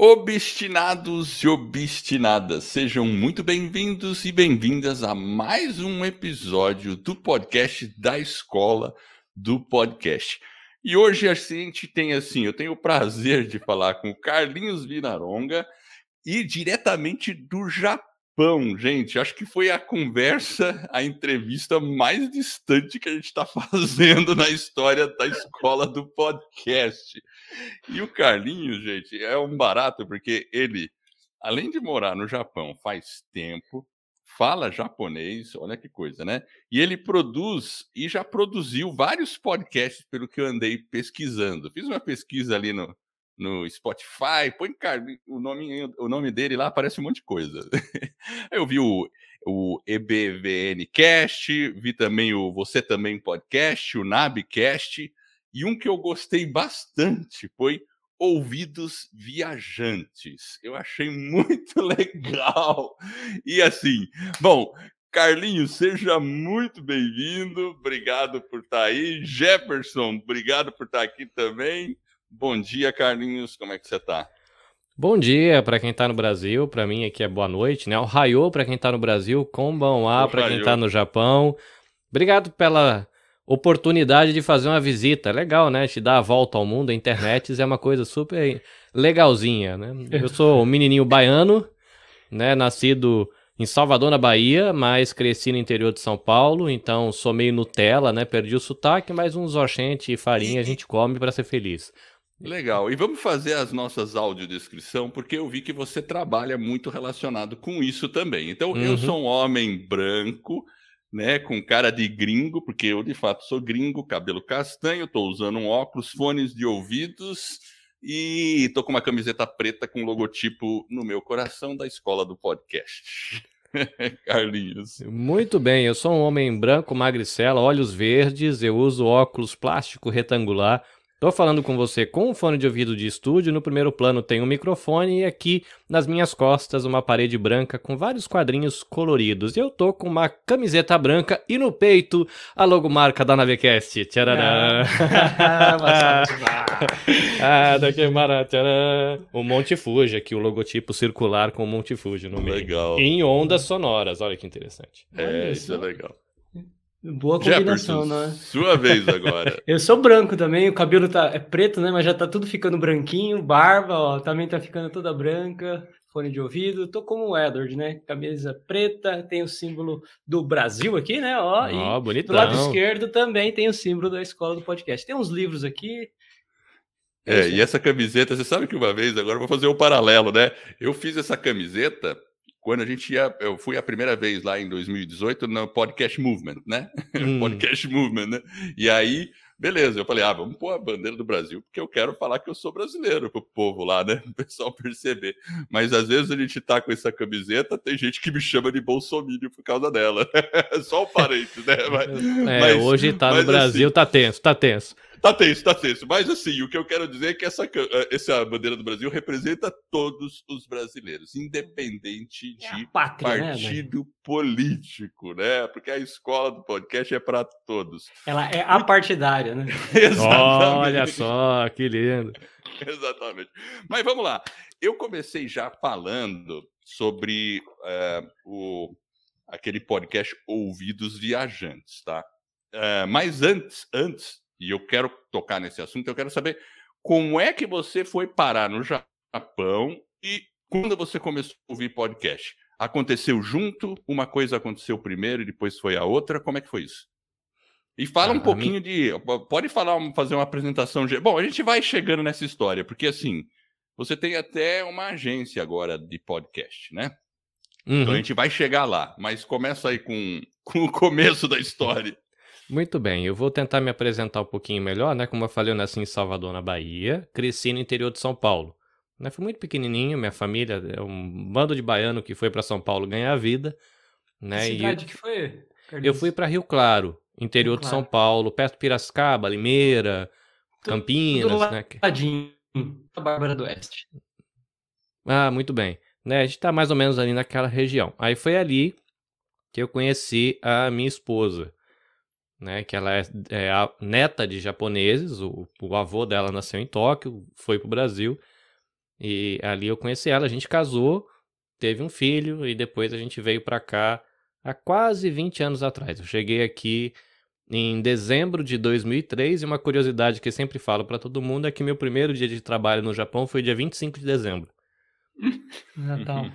Obstinados e obstinadas, sejam muito bem-vindos e bem-vindas a mais um episódio do podcast da Escola do Podcast. E hoje a gente tem assim, eu tenho o prazer de falar com o Carlinhos Vinaronga e diretamente do Japão Japão, gente, acho que foi a conversa, a entrevista mais distante que a gente está fazendo na história da escola do podcast. E o Carlinhos, gente, é um barato, porque ele, além de morar no Japão faz tempo, fala japonês, olha que coisa, né? E ele produz e já produziu vários podcasts, pelo que eu andei pesquisando. Fiz uma pesquisa ali no, no Spotify, põe o nome, o nome dele lá, aparece um monte de coisa. Eu vi o, o EBVN Cast, vi também o Você Também Podcast, o Nabcast, e um que eu gostei bastante foi Ouvidos Viajantes. Eu achei muito legal. E assim, bom, Carlinhos, seja muito bem-vindo. Obrigado por estar aí. Jefferson, obrigado por estar aqui também. Bom dia, Carlinhos. Como é que você está? Bom dia para quem está no Brasil, para mim aqui é boa noite, né? O Raio para quem está no Brasil, Konbanwa para quem está no Japão. Obrigado pela oportunidade de fazer uma visita. Legal, né? Te dar a volta ao mundo, a internet é uma coisa super legalzinha, né? Eu sou um menininho baiano, né? Nascido em Salvador, na Bahia, mas cresci no interior de São Paulo, então sou meio Nutella, né? Perdi o sotaque, mas uns oxente e farinha a gente come para ser feliz. Legal. E vamos fazer as nossas audiodescrição, porque eu vi que você trabalha muito relacionado com isso também. Então, uhum. eu sou um homem branco, né, com cara de gringo, porque eu de fato sou gringo, cabelo castanho, estou usando um óculos, fones de ouvidos e estou com uma camiseta preta com logotipo no meu coração da escola do podcast. Carlinhos. Muito bem, eu sou um homem branco, magricela, olhos verdes, eu uso óculos plástico retangular, Tô falando com você com um fone de ouvido de estúdio, no primeiro plano tem um microfone e aqui nas minhas costas uma parede branca com vários quadrinhos coloridos. E eu tô com uma camiseta branca e no peito a logomarca da Navecast. Tcharará. Ah, ah daqui tcharam. O Monte Fuji aqui, o logotipo circular com o Monte Fuji no meio. Legal. Em ondas sonoras, olha que interessante. É, isso é legal. Boa combinação, Jefferson, né? Sua vez agora. eu sou branco também, o cabelo tá, é preto, né? Mas já tá tudo ficando branquinho, barba, ó, também tá ficando toda branca, fone de ouvido. Tô como o Edward, né? Camisa preta, tem o símbolo do Brasil aqui, né? Ó, oh, e bonitão. do lado esquerdo também tem o símbolo da escola do podcast. Tem uns livros aqui. É, e essa camiseta, você sabe que uma vez, agora eu vou fazer um paralelo, né? Eu fiz essa camiseta quando a gente ia, eu fui a primeira vez lá em 2018 no Podcast Movement, né? Hum. podcast Movement, né? E aí, beleza, eu falei, ah, vamos pôr a bandeira do Brasil, porque eu quero falar que eu sou brasileiro pro povo lá, né? O pessoal perceber. Mas às vezes a gente tá com essa camiseta, tem gente que me chama de bolsominion por causa dela. Só o parente, né? Mas, é, mas, hoje tá no Brasil, assim, tá tenso, tá tenso. Tá tenso, tá tenso. Mas assim, o que eu quero dizer é que essa, eh, essa bandeira do Brasil representa todos os brasileiros, independente é de é pátria, né, partido né, político, né? Porque a escola do podcast é para todos. Ela é apartidária, né? Exatamente. Olha só, que lindo. Exatamente. Mas vamos lá. Eu comecei já falando sobre uh, o, aquele podcast Ouvidos Viajantes, tá? Uh, mas antes, antes e eu quero tocar nesse assunto, eu quero saber como é que você foi parar no Japão e quando você começou a ouvir podcast? Aconteceu junto? Uma coisa aconteceu primeiro e depois foi a outra? Como é que foi isso? E fala ah, um pouquinho mim... de. Pode falar, fazer uma apresentação. Bom, a gente vai chegando nessa história, porque assim, você tem até uma agência agora de podcast, né? Uhum. Então a uhum. gente vai chegar lá, mas começa aí com, com o começo da história. Muito bem, eu vou tentar me apresentar um pouquinho melhor, né? Como eu falei, eu nasci em Salvador, na Bahia, cresci no interior de São Paulo. Né? Fui muito pequenininho, minha família é um bando de baiano que foi para São Paulo ganhar a vida. Né? Que cidade eu... que foi? Eu fui para Rio Claro, interior Rio de São Paulo, perto de Piracicaba, Limeira, Campinas, tudo né? Ladinho, a Bárbara do Oeste. Ah, muito bem. Né? A gente tá mais ou menos ali naquela região. Aí foi ali que eu conheci a minha esposa né? Que ela é, é a neta de japoneses, o, o, avô dela nasceu em Tóquio, foi para o Brasil. E ali eu conheci ela, a gente casou, teve um filho e depois a gente veio para cá há quase 20 anos atrás. Eu cheguei aqui em dezembro de 2003 e uma curiosidade que eu sempre falo para todo mundo é que meu primeiro dia de trabalho no Japão foi dia 25 de dezembro. Natal.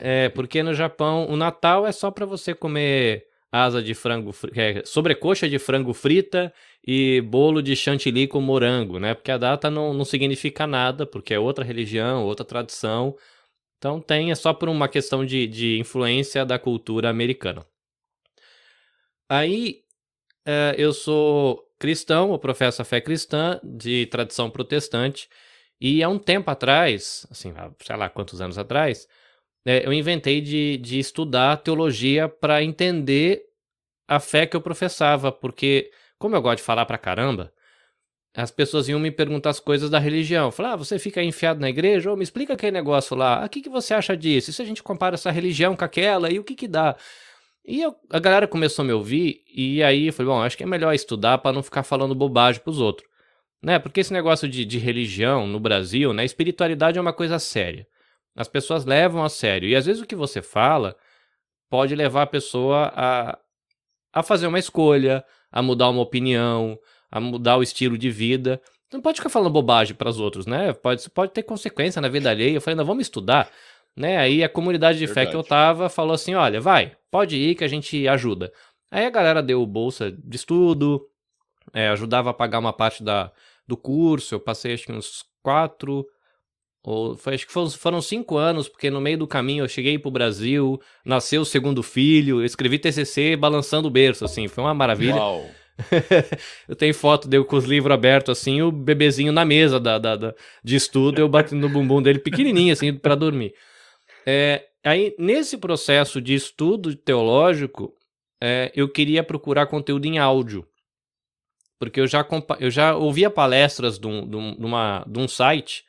É, porque no Japão o Natal é só para você comer asa de frango, é, sobrecoxa de frango frita e bolo de chantilly com morango, né? Porque a data não, não significa nada, porque é outra religião, outra tradição. Então tem, é só por uma questão de, de influência da cultura americana. Aí é, eu sou cristão, eu professo a fé cristã de tradição protestante. E há um tempo atrás, assim, sei lá quantos anos atrás, é, eu inventei de, de estudar teologia para entender a fé que eu professava, porque, como eu gosto de falar pra caramba, as pessoas iam me perguntar as coisas da religião. Falar, ah, você fica enfiado na igreja? Ou me explica aquele negócio lá. Ah, o que, que você acha disso? E se a gente compara essa religião com aquela, e o que que dá? E eu, a galera começou a me ouvir, e aí eu falei, bom, acho que é melhor estudar para não ficar falando bobagem pros outros. Né? Porque esse negócio de, de religião no Brasil, né? Espiritualidade é uma coisa séria. As pessoas levam a sério. E às vezes o que você fala pode levar a pessoa a, a fazer uma escolha, a mudar uma opinião, a mudar o estilo de vida. Não pode ficar falando bobagem para os outros, né? Pode, pode ter consequência na vida alheia. Eu falei, não, vamos estudar. Né? Aí a comunidade de Verdade. fé que eu tava falou assim: olha, vai, pode ir que a gente ajuda. Aí a galera deu bolsa de estudo, é, ajudava a pagar uma parte da, do curso. Eu passei acho que uns quatro, ou foi, acho que foram, foram, cinco anos, porque no meio do caminho eu cheguei pro Brasil, nasceu o segundo filho, eu escrevi TCC balançando o berço, assim, foi uma maravilha. Uau. eu tenho foto dele com os livros abertos, assim, o bebezinho na mesa da, da, da de estudo, eu batendo no bumbum dele pequenininho, assim, para dormir. É, aí, nesse processo de estudo teológico, é, eu queria procurar conteúdo em áudio porque eu já, eu já ouvia palestras de um, de, um, de, uma, de um site,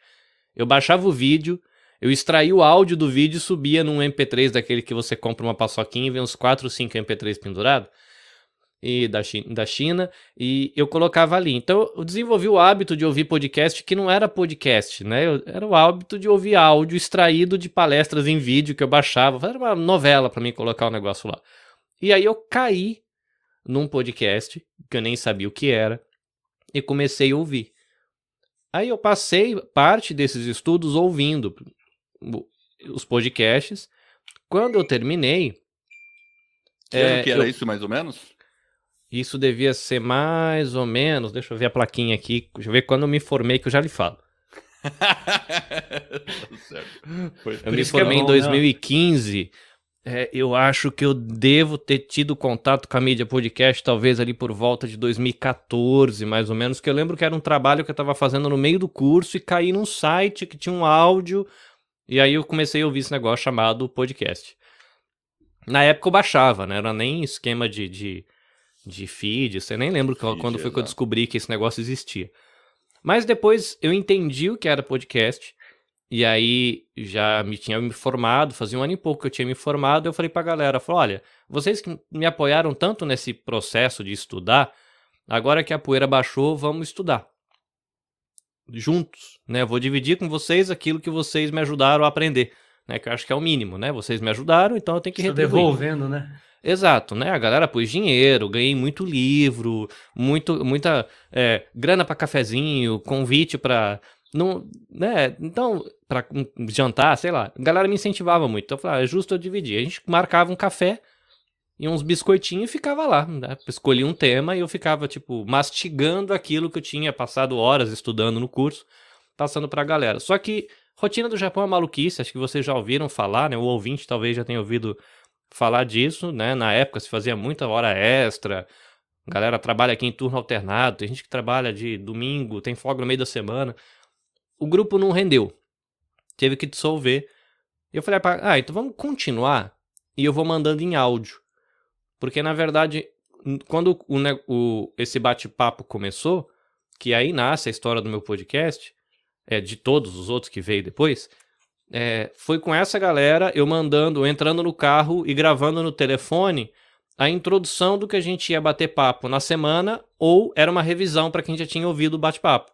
eu baixava o vídeo, eu extraía o áudio do vídeo e subia num MP3 daquele que você compra uma paçoquinha e vê uns 4 ou 5 MP3 pendurados e da China, da China e eu colocava ali. Então eu desenvolvi o hábito de ouvir podcast que não era podcast, né? Eu, era o hábito de ouvir áudio extraído de palestras em vídeo que eu baixava, era uma novela para mim colocar o negócio lá. E aí eu caí num podcast, que eu nem sabia o que era, e comecei a ouvir. Aí eu passei parte desses estudos ouvindo os podcasts. Quando eu terminei. Que é, que era eu... isso, mais ou menos? Isso devia ser mais ou menos. Deixa eu ver a plaquinha aqui. Deixa eu ver quando eu me formei, que eu já lhe falo. eu me formei é bom, em 2015. Não. É, eu acho que eu devo ter tido contato com a mídia podcast talvez ali por volta de 2014, mais ou menos, que eu lembro que era um trabalho que eu estava fazendo no meio do curso e caí num site que tinha um áudio, e aí eu comecei a ouvir esse negócio chamado podcast. Na época eu baixava, né? Era nem esquema de, de, de feed, você nem lembro feed, quando foi que eu descobri que esse negócio existia. Mas depois eu entendi o que era podcast, e aí já me tinha me formado, fazia um ano e pouco que eu tinha me formado, eu falei pra galera, falei, olha, vocês que me apoiaram tanto nesse processo de estudar, agora que a poeira baixou, vamos estudar. Juntos, né? Eu vou dividir com vocês aquilo que vocês me ajudaram a aprender, né? Que eu acho que é o mínimo, né? Vocês me ajudaram, então eu tenho que retribuir. devolvendo, né? Exato, né? A galera pôs dinheiro, ganhei muito livro, muito, muita é, grana para cafezinho, convite para não, né? Então, para jantar, sei lá, a galera me incentivava muito. Então eu falava, ah, é justo eu dividir. A gente marcava um café e uns biscoitinhos e ficava lá. Né? Escolhi um tema e eu ficava, tipo, mastigando aquilo que eu tinha passado horas estudando no curso, passando pra galera. Só que rotina do Japão é maluquice, acho que vocês já ouviram falar, né? O ouvinte talvez já tenha ouvido falar disso, né? Na época se fazia muita hora extra. A galera trabalha aqui em turno alternado, tem gente que trabalha de domingo, tem folga no meio da semana o grupo não rendeu. O que dissolver. Eu falei, ah, então vamos continuar e eu vou mandando em áudio. Porque, na verdade, quando o, o esse bate-papo começou, que aí nasce a história do meu podcast, é, de todos os outros que veio depois, é, foi com essa galera, eu mandando, entrando no carro e gravando no telefone a introdução do que a gente ia bater papo na semana, ou era uma revisão para quem já tinha ouvido o bate-papo.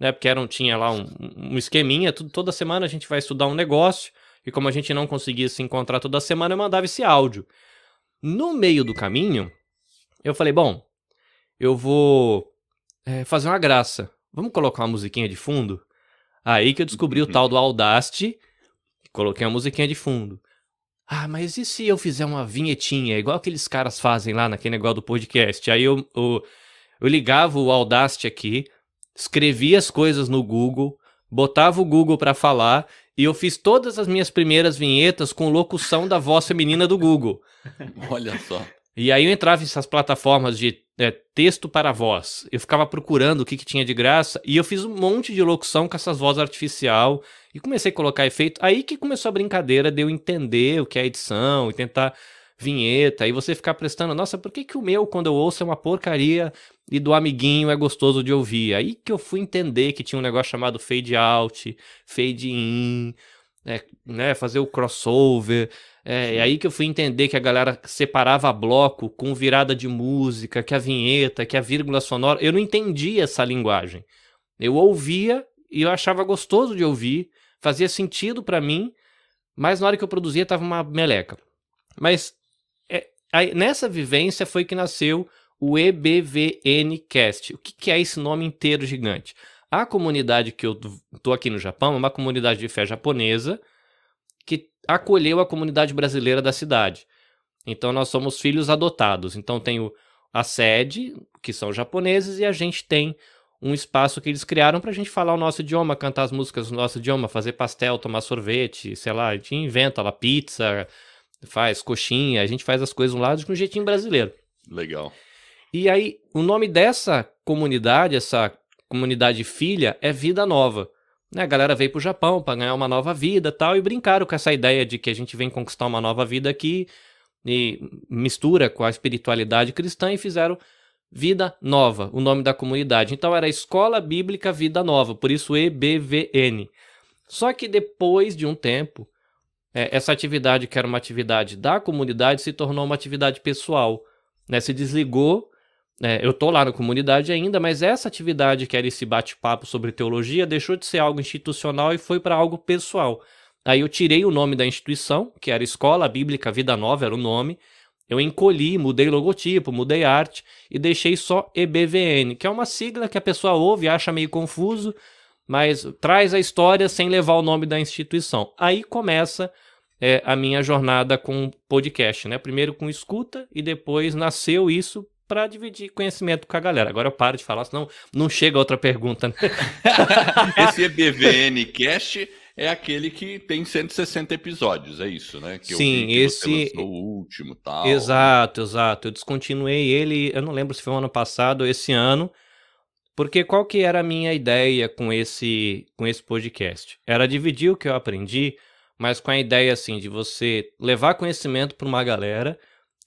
Né? Porque era um, tinha lá um, um esqueminha, tudo, toda semana a gente vai estudar um negócio, e como a gente não conseguia se encontrar toda semana, eu mandava esse áudio. No meio do caminho, eu falei, bom, eu vou é, fazer uma graça. Vamos colocar uma musiquinha de fundo? Aí que eu descobri o tal do Audacity, coloquei uma musiquinha de fundo. Ah, mas e se eu fizer uma vinhetinha, igual aqueles caras fazem lá naquele negócio do podcast? Aí eu, eu, eu ligava o Audacity aqui, escrevia as coisas no Google, botava o Google para falar e eu fiz todas as minhas primeiras vinhetas com locução da voz feminina do Google. Olha só. E aí eu entrava nessas plataformas de é, texto para voz. Eu ficava procurando o que, que tinha de graça e eu fiz um monte de locução com essas vozes artificial e comecei a colocar efeito. Aí que começou a brincadeira de eu entender o que é edição e tentar vinheta. E você ficar prestando, nossa, por que, que o meu, quando eu ouço, é uma porcaria e do amiguinho é gostoso de ouvir? Aí que eu fui entender que tinha um negócio chamado fade out, fade in, é, né, fazer o crossover. É, é aí que eu fui entender que a galera separava bloco com virada de música, que a vinheta, que a vírgula sonora. Eu não entendia essa linguagem. Eu ouvia e eu achava gostoso de ouvir, fazia sentido para mim, mas na hora que eu produzia tava uma meleca. Mas aí, nessa vivência foi que nasceu o EBVNcast. O que, que é esse nome inteiro gigante? A comunidade que eu tô aqui no Japão é uma comunidade de fé japonesa que acolheu a comunidade brasileira da cidade. Então nós somos filhos adotados. Então tem o, a sede, que são japoneses, e a gente tem um espaço que eles criaram para a gente falar o nosso idioma, cantar as músicas do nosso idioma, fazer pastel, tomar sorvete, sei lá, a gente inventa lá pizza, faz coxinha, a gente faz as coisas um lado com um jeitinho brasileiro. Legal. E aí, o nome dessa comunidade, essa comunidade filha é Vida Nova. Né, a galera veio pro Japão para ganhar uma nova vida tal, e brincaram com essa ideia de que a gente vem conquistar uma nova vida aqui, e mistura com a espiritualidade cristã e fizeram Vida Nova, o nome da comunidade. Então era Escola Bíblica Vida Nova, por isso EBVN. Só que depois de um tempo, é, essa atividade, que era uma atividade da comunidade, se tornou uma atividade pessoal. Né? Se desligou é, eu tô lá na comunidade ainda, mas essa atividade que era esse bate-papo sobre teologia deixou de ser algo institucional e foi para algo pessoal. Aí eu tirei o nome da instituição, que era Escola Bíblica Vida Nova, era o nome. Eu encolhi, mudei logotipo, mudei arte e deixei só EBVN, que é uma sigla que a pessoa ouve e acha meio confuso, mas traz a história sem levar o nome da instituição. Aí começa é, a minha jornada com podcast, né? Primeiro com escuta e depois nasceu isso para dividir conhecimento com a galera. Agora eu paro de falar, senão não chega outra pergunta. Né? Esse EBVN Cast é aquele que tem 160 episódios, é isso, né? Que Sim, que esse o último, tal. Exato, exato. Eu descontinuei ele, eu não lembro se foi o ano passado ou esse ano. Porque qual que era a minha ideia com esse com esse podcast? Era dividir o que eu aprendi, mas com a ideia assim de você levar conhecimento para uma galera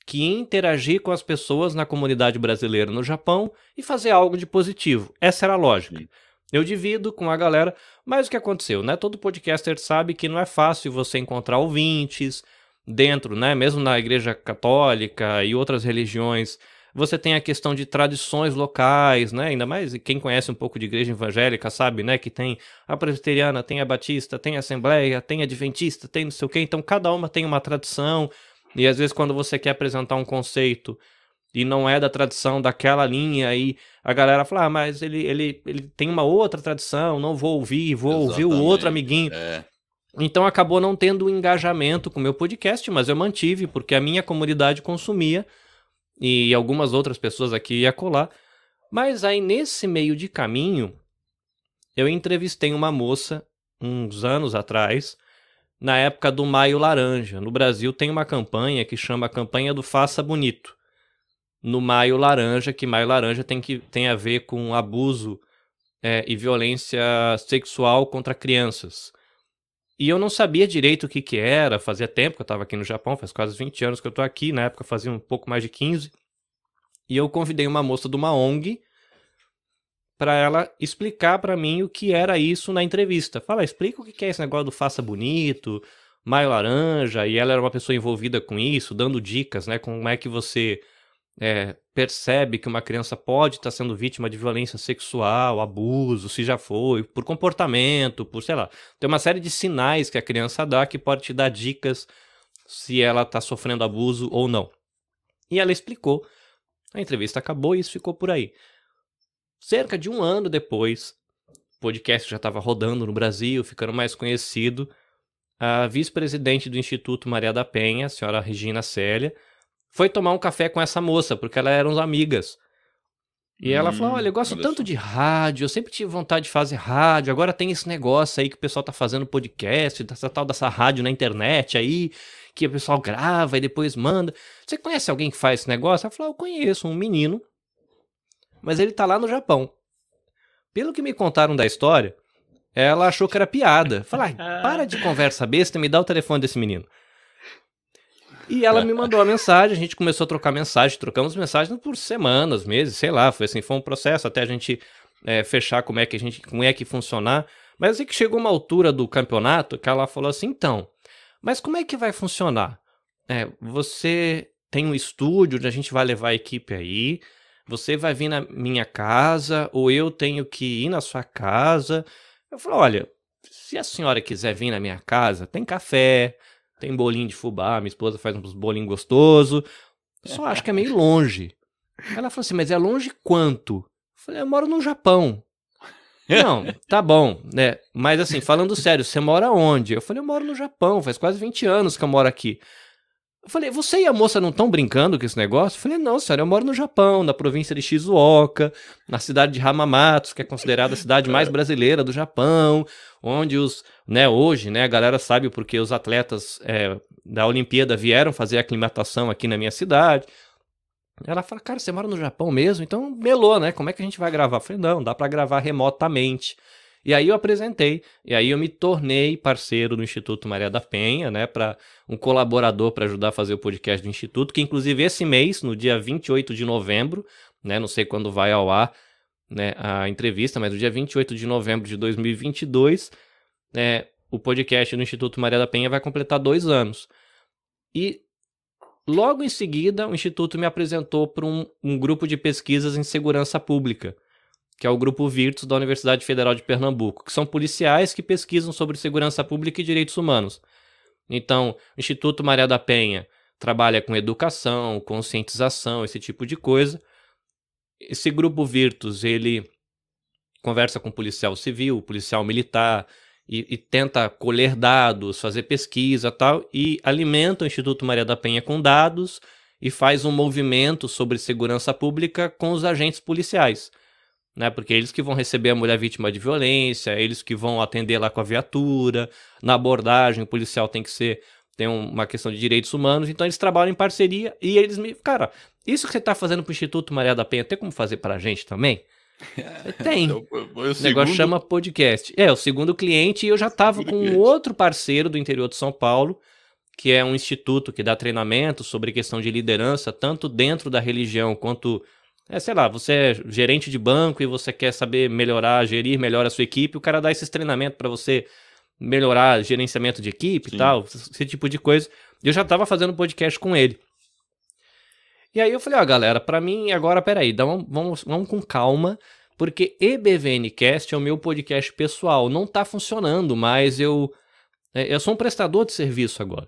que interagir com as pessoas na comunidade brasileira no Japão e fazer algo de positivo. Essa era a lógica. Sim. Eu divido com a galera, mas o que aconteceu, né? Todo podcaster sabe que não é fácil você encontrar ouvintes dentro, né? Mesmo na igreja católica e outras religiões, você tem a questão de tradições locais, né? Ainda mais quem conhece um pouco de igreja evangélica sabe, né? Que tem a presbiteriana, tem a batista, tem a assembleia, tem a adventista, tem não sei o quê. Então cada uma tem uma tradição, e às vezes, quando você quer apresentar um conceito e não é da tradição daquela linha, aí a galera fala, ah, mas ele, ele, ele tem uma outra tradição, não vou ouvir, vou Exatamente, ouvir o outro amiguinho. É. Então acabou não tendo engajamento com o meu podcast, mas eu mantive, porque a minha comunidade consumia e algumas outras pessoas aqui ia colar. Mas aí nesse meio de caminho, eu entrevistei uma moça uns anos atrás na época do Maio Laranja. No Brasil tem uma campanha que chama campanha do Faça Bonito. No Maio Laranja, que Maio Laranja tem, que, tem a ver com abuso é, e violência sexual contra crianças. E eu não sabia direito o que, que era, fazia tempo que eu estava aqui no Japão, faz quase 20 anos que eu estou aqui, na época fazia um pouco mais de 15. E eu convidei uma moça de uma ONG para ela explicar para mim o que era isso na entrevista. Fala, explica o que é esse negócio do faça bonito, maio laranja, e ela era uma pessoa envolvida com isso, dando dicas, né, como é que você é, percebe que uma criança pode estar sendo vítima de violência sexual, abuso, se já foi, por comportamento, por sei lá. Tem uma série de sinais que a criança dá que pode te dar dicas se ela está sofrendo abuso ou não. E ela explicou. A entrevista acabou e isso ficou por aí. Cerca de um ano depois, o podcast já estava rodando no Brasil, ficando mais conhecido. A vice-presidente do Instituto Maria da Penha, a senhora Regina Célia, foi tomar um café com essa moça, porque elas eram amigas. E ela Hum, falou: Olha, eu gosto tanto só. de rádio, eu sempre tive vontade de fazer rádio. Agora tem esse negócio aí que o pessoal tá fazendo podcast, dessa tal dessa rádio na internet aí, que o pessoal grava e depois manda. Você conhece alguém que faz esse negócio? Ela falou: Eu conheço um menino, mas ele tá lá no Japão. Pelo que me contaram da história, ela achou que era piada. Falei: "Ai, Para de conversa besta, me dá o telefone desse menino. E ela me mandou a mensagem, a gente começou a trocar mensagem, trocamos mensagens por semanas, meses, sei lá, foi assim, foi um processo até a gente é, fechar como é que a gente, como é que funcionar. Mas assim que chegou uma altura do campeonato que ela falou assim, então, mas como é que vai funcionar? É, você tem um estúdio onde a gente vai levar a equipe aí, você vai vir na minha casa, ou eu tenho que ir na sua casa. Eu falei, olha, se a senhora quiser vir na minha casa, tem café, tem bolinho de fubá, minha esposa faz uns bolinhos gostosos. Só acho que é meio longe. Ela falou assim, mas é longe quanto? Eu falei, eu moro no Japão. Não, tá bom, né? Mas assim, falando sério, você mora onde? Eu falei, eu moro no Japão, faz quase 20 anos que eu moro aqui. Eu falei, você e a moça não estão brincando com esse negócio? Eu falei, não, senhora, eu moro no Japão, na província de Shizuoka, na cidade de Hamamatsu, que é considerada a cidade mais brasileira do Japão, onde os, né, hoje, né, a galera sabe porque os atletas é, da Olimpíada vieram fazer aclimatação aqui na minha cidade. Ela fala, cara, você mora no Japão mesmo? Então, melou, né? Como é que a gente vai gravar? Eu falei, não, dá pra gravar remotamente. E aí eu apresentei, e aí eu me tornei parceiro do Instituto Maria da Penha, né, para um colaborador para ajudar a fazer o podcast do Instituto, que inclusive esse mês, no dia 28 de novembro, né, não sei quando vai ao ar, né, a entrevista, mas no dia 28 de novembro de 2022, né, o podcast do Instituto Maria da Penha vai completar dois anos. E logo em seguida, o Instituto me apresentou para um, um grupo de pesquisas em segurança pública, que é o Grupo Virtus da Universidade Federal de Pernambuco, que são policiais que pesquisam sobre segurança pública e direitos humanos. Então, o Instituto Maria da Penha trabalha com educação, conscientização, esse tipo de coisa. Esse grupo Virtus, ele conversa com policial civil, policial militar e, e tenta colher dados, fazer pesquisa tal, e alimenta o Instituto Maria da Penha com dados e faz um movimento sobre segurança pública com os agentes policiais né? Porque eles que vão receber a mulher vítima de violência, eles que vão atender lá com a viatura, na abordagem o policial tem que ser tem uma questão de direitos humanos, então eles trabalham em parceria e eles me, cara, isso que você tá fazendo pro Instituto Maria da Penha, tem como fazer pra gente também? Tem. Então, o O negócio segundo- chama podcast. É, o segundo cliente, e eu já tava Segundo com um outro parceiro do interior de São Paulo, que é um instituto que dá treinamento sobre questão de liderança, tanto dentro da religião quanto. É, sei lá, você é gerente de banco e você quer saber melhorar, gerir melhor a sua equipe, o cara dá esses treinamentos para você melhorar gerenciamento de equipe Sim. e tal, esse tipo de coisa. E eu já tava fazendo podcast com ele. E aí eu falei, ó, galera, pra mim agora, peraí, dá um- vamos, vamos com calma, porque EBVNcast é o meu podcast pessoal, não tá funcionando, mas eu é, eu sou um prestador de serviço agora,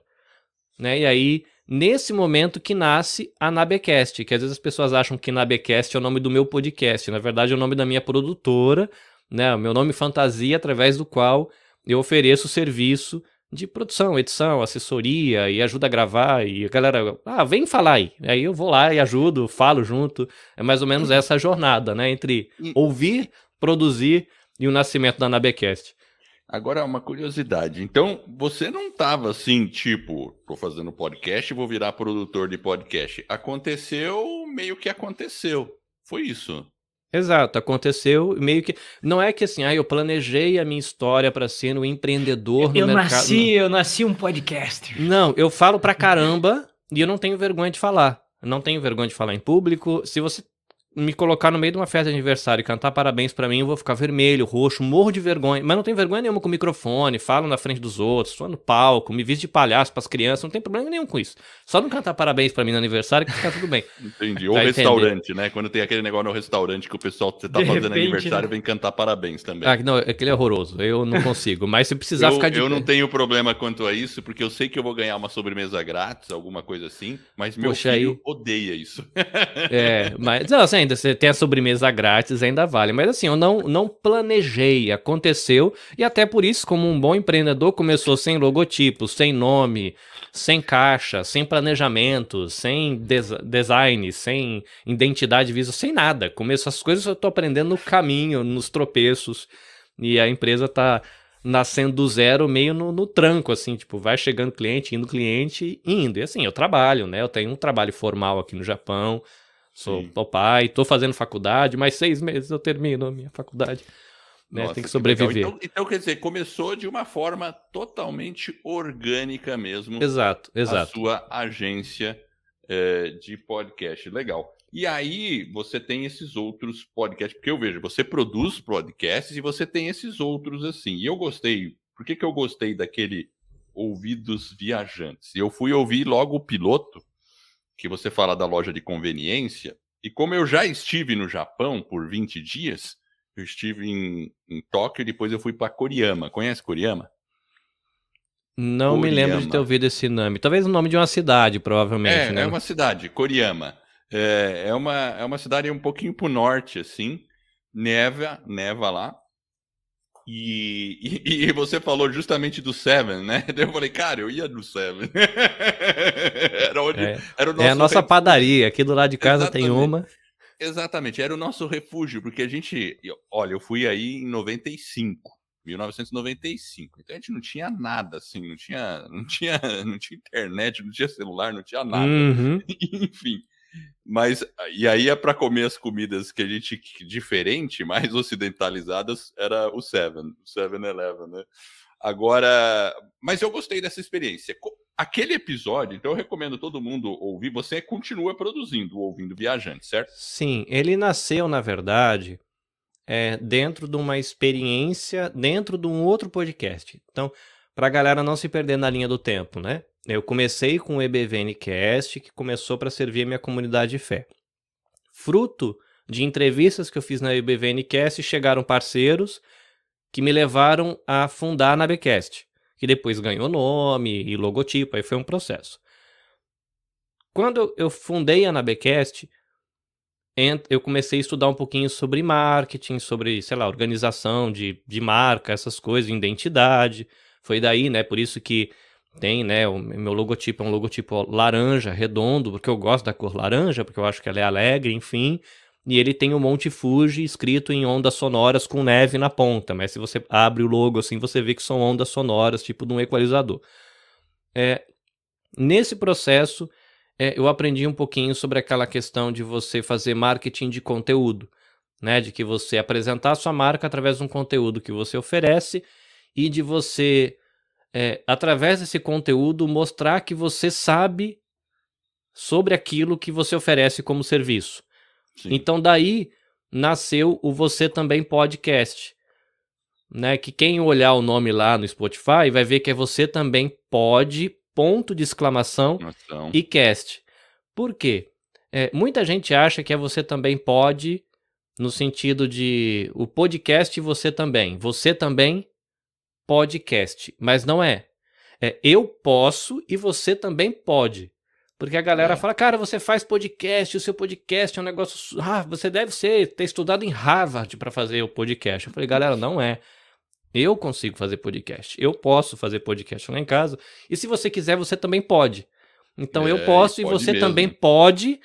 né? E aí nesse momento que nasce a Nabecast, que às vezes as pessoas acham que Nabecast é o nome do meu podcast, na verdade é o nome da minha produtora, né? O meu nome fantasia através do qual eu ofereço serviço de produção, edição, assessoria e ajuda a gravar e a galera, ah, vem falar aí. Aí eu vou lá e ajudo, falo junto. É mais ou menos essa jornada, né, entre ouvir, produzir e o nascimento da Nabecast. Agora, uma curiosidade. Então, você não tava assim, tipo, tô fazendo podcast e vou virar produtor de podcast. Aconteceu meio que aconteceu. Foi isso. Exato, aconteceu meio que. Não é que assim, ah, eu planejei a minha história para ser um empreendedor no Eu mercado. nasci, eu nasci um podcaster. Não, eu falo pra caramba e eu não tenho vergonha de falar. Não tenho vergonha de falar em público. Se você me colocar no meio de uma festa de aniversário e cantar parabéns pra mim, eu vou ficar vermelho, roxo, morro de vergonha. Mas não tenho vergonha nenhuma com o microfone, falo na frente dos outros, estou no palco, me visto de palhaço pras crianças, não tem problema nenhum com isso. Só não cantar parabéns pra mim no aniversário que fica tudo bem. Entendi. Ou Tá restaurante, né? Quando tem aquele negócio no restaurante que o pessoal que você tá De fazendo repente, aniversário né? vem cantar parabéns também. Ah, não, aquele é horroroso, eu não consigo. Mas se precisar eu, ficar de eu não tenho problema quanto a isso, porque eu sei que eu vou ganhar uma sobremesa grátis, alguma coisa assim, mas meu Poxa, filho aí- odeia isso. É, mas não, assim, ainda você tem a sobremesa grátis, ainda vale. Mas assim, eu não, não planejei, aconteceu, e até por isso, como um bom empreendedor, começou sem logotipo, sem nome, sem caixa, sem planejamento, sem des- design, sem identidade visual, sem nada. Começou as coisas eu tô aprendendo no caminho, nos tropeços, e a empresa tá nascendo do zero, meio no, no tranco, assim, tipo, vai chegando cliente, indo cliente, indo. E assim, eu trabalho, né? Eu tenho um trabalho formal aqui no Japão, sou Sim. pai, tô fazendo faculdade, mais seis meses eu termino a minha faculdade. Né? Nossa, Tem que sobreviver. Então, então, quer dizer, começou de uma forma totalmente orgânica mesmo. Exato, a exato. sua agência eh, de podcast. Legal. E aí você tem esses outros podcasts, porque eu vejo, você produz podcasts e você tem esses outros assim. E eu gostei. Por que, que eu gostei daquele Ouvidos Viajantes? Eu fui ouvir logo o piloto, que você fala da loja de conveniência. E como eu já estive no Japão por 20 dias, eu estive em, em Tóquio e depois eu fui para Koriyama. Conhece Koriyama? Não me lembro de ter Koriyama. ouvido esse nome. Talvez o nome de uma cidade, provavelmente, É, né? é uma cidade, Koriyama. É, é, uma, é uma cidade um pouquinho pro norte, assim. Neva, neva lá. E, e, e você falou justamente do Seven, né? Eu falei, cara, eu ia no Seven. era, onde, É, era o nosso é a nossa refúgio. padaria. Aqui do lado de casa tem Exatamente. uma. Exatamente, era o nosso refúgio, porque a gente. Olha, eu fui aí em 95. 1995. Então a gente não tinha nada, assim, não tinha, não tinha, não tinha internet, não tinha celular, não tinha nada. Uhum. Enfim. Mas, e aí é para comer as comidas que a gente, diferente, mais ocidentalizadas, era o Seven, o Seven Eleven, né? Agora, mas eu gostei dessa experiência. Aquele episódio, então eu recomendo todo mundo ouvir, você continua produzindo, ouvindo viajante, certo? Sim, ele nasceu, na verdade, é, dentro de uma experiência, dentro de um outro podcast. Então, para a galera não se perder na linha do tempo, né? Eu comecei com o EBVNcast, que começou para servir a minha comunidade de fé. Fruto de entrevistas que eu fiz na EBVNcast, chegaram parceiros que me levaram a fundar a Nabecast, que depois ganhou nome e logotipo, aí foi um processo. Quando eu- fundei a Nabecast, eu comecei a estudar um pouquinho sobre marketing, sobre, sei lá, organização de, de marca, essas coisas, identidade. Foi daí, né? Por isso que tem, né? O meu logotipo é um logotipo laranja, redondo, porque eu gosto da cor laranja, porque eu acho que ela é alegre, enfim. E ele tem o Monte Fuji escrito em ondas sonoras com neve na ponta. Mas se você abre o logo assim, você vê que são ondas sonoras, tipo de um equalizador. É, nesse processo, é, eu aprendi um pouquinho sobre aquela questão de você fazer marketing de conteúdo, né? De que você apresentar a sua marca através de um conteúdo que você oferece e de você, é, através desse conteúdo, mostrar que você sabe sobre aquilo que você oferece como serviço. Sim. Então daí nasceu o Você Também Podcast. Né, que quem olhar o nome lá no Spotify vai ver que é Você Também Pode, ponto de exclamação, Noção. e cast. Por quê? É, muita gente acha que é você também pode, no sentido de o podcast você também. Você também podcast. Mas não é. É eu posso e você também pode. Porque a galera É. fala, cara, você faz podcast, o seu podcast é um negócio. Ah, você deve ser, ter estudado em Harvard para fazer o podcast. Eu falei, galera, não é. Eu consigo fazer podcast. Eu posso fazer podcast lá em casa. E se você quiser, você também pode. Então eu É, posso e você mesmo. também pode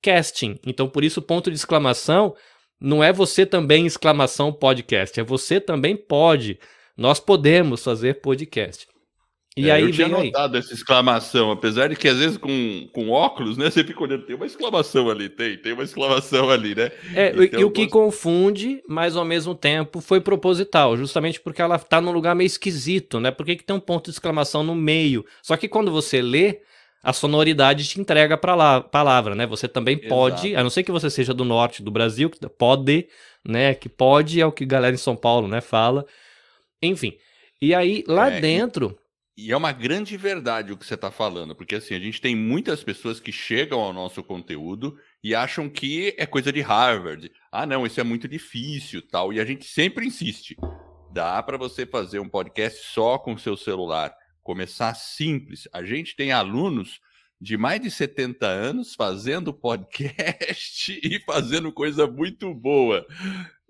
casting. Então por isso ponto de exclamação não é você também exclamação podcast, é você também pode. Nós podemos fazer podcast. E É, aí eu tinha vem aí. notado essa exclamação, apesar de que às vezes com, com óculos, né, você fica olhando, tem uma exclamação ali, tem, tem uma exclamação ali, né? É, e- Então, e o que gost- confunde, mas ao mesmo tempo foi proposital, justamente porque ela tá num lugar meio esquisito, né? Por que, que tem um ponto de exclamação no meio? Só que quando você lê, a sonoridade te entrega a palavra, né? Você também pode, Exato. a não ser que você seja do norte do Brasil, que pode, né? Que pode é o que a galera em São Paulo, né, fala. Enfim. E aí, lá É, e- dentro, E é uma grande verdade o que você está falando, porque assim, a gente tem muitas pessoas que chegam ao nosso conteúdo e acham que é coisa de Harvard. Ah, não, isso é muito difícil, tal. E a gente sempre insiste. Dá para você fazer um podcast só com seu celular, começar simples. A gente tem alunos de mais de 70 anos fazendo podcast e fazendo coisa muito boa,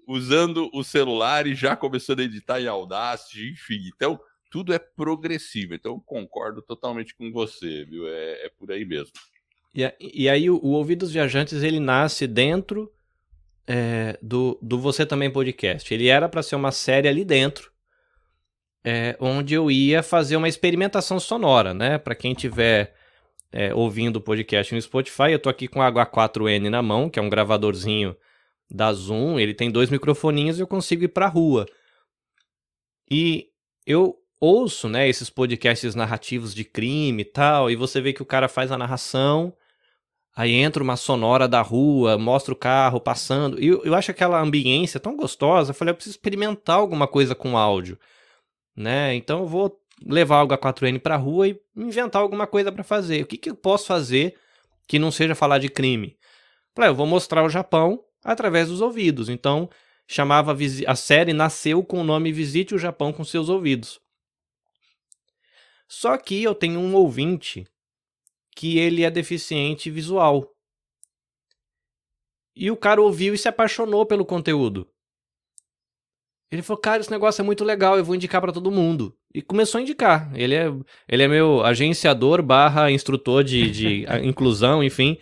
usando o celular e já começando a editar em Audacity, enfim. Então, tudo é progressivo. Então, concordo totalmente com você, viu? É, é por aí mesmo. E, e aí o, o Ouvidos Viajantes ele nasce dentro é, do, do Você Também Podcast. Ele era para ser uma série ali dentro, é, onde eu ia fazer uma experimentação sonora, né? Para quem tiver é, ouvindo o podcast no Spotify, eu tô aqui com a H4N na mão, que é um gravadorzinho da Zoom. Ele tem dois microfoninhos e eu consigo ir para rua. E eu ouço, né, esses podcasts narrativos de crime e tal, e você vê que o cara faz a narração, aí entra uma sonora da rua, mostra o carro passando, e eu, eu acho aquela ambiência tão gostosa, eu falei, eu preciso experimentar alguma coisa com áudio, né, então eu vou levar o H4N pra rua e inventar alguma coisa pra fazer. O que, que eu posso fazer que não seja falar de crime? Falei, eu vou mostrar o Japão através dos ouvidos, então chamava a série nasceu com o nome Visite o Japão com seus ouvidos. Só que eu tenho um ouvinte que ele é deficiente visual. E o cara ouviu e se apaixonou pelo conteúdo. Ele falou, cara, esse negócio é muito legal, eu vou indicar pra todo mundo. E começou a indicar. Ele é, ele é meu agenciador barra instrutor de, de inclusão, enfim.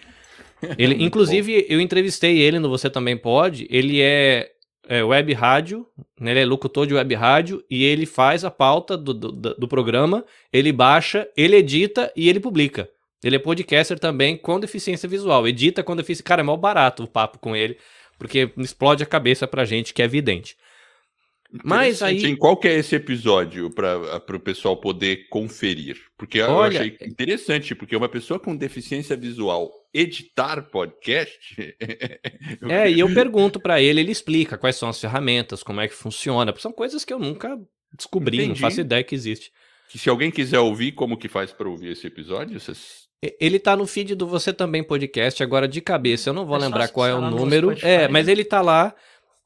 Ele, inclusive, eu entrevistei ele no Você Também Pode. Ele é, é web rádio, né? ele é locutor de web rádio e ele faz a pauta do, do, do do programa, ele baixa, ele edita e ele publica. Ele é podcaster também com deficiência visual. Edita com deficiência. Cara, é mal barato o papo com ele, porque explode a cabeça pra gente que é vidente. Mas aí- hein? Qual que é esse episódio para o pessoal poder conferir? Porque eu Olha, achei interessante, porque uma pessoa com deficiência visual editar podcast. eu- É, e eu pergunto pra ele, ele explica quais são as ferramentas, como é que funciona. São coisas que eu nunca descobri, não Entendi. faço ideia que existe. que se alguém quiser ouvir, como que faz para ouvir esse episódio? Vocês... Ele tá no feed do Você Também Podcast, agora de cabeça, eu não vou É lembrar qual é o número. É, né? mas ele tá lá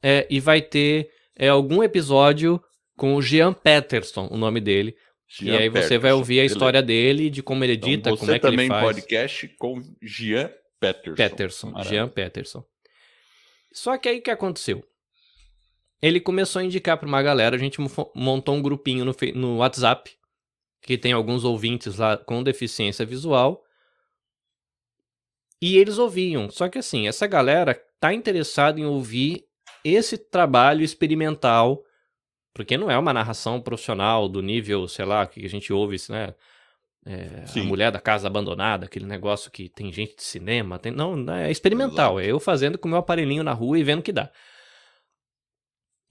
é, e vai ter é, algum episódio com o Jean Peterson, o nome dele. e Jean aí você vai ouvir a beleza. história dele, de como ele edita, Então, você como é que também ele faz. podcast com Jean Peterson. Peterson, Maravilha. Jean Peterson. Só que aí o que aconteceu? Ele começou a indicar para uma galera, a gente mo- montou um grupinho no, no WhatsApp, que tem alguns ouvintes lá com deficiência visual. E eles ouviam. Só que assim, essa galera tá interessada em ouvir esse trabalho experimental, porque não é uma narração profissional do nível, sei lá, que a gente ouve, né? É, a mulher da casa abandonada, aquele negócio que tem gente de cinema, tem, não, é experimental, é eu fazendo com o meu aparelhinho na rua e vendo o que dá.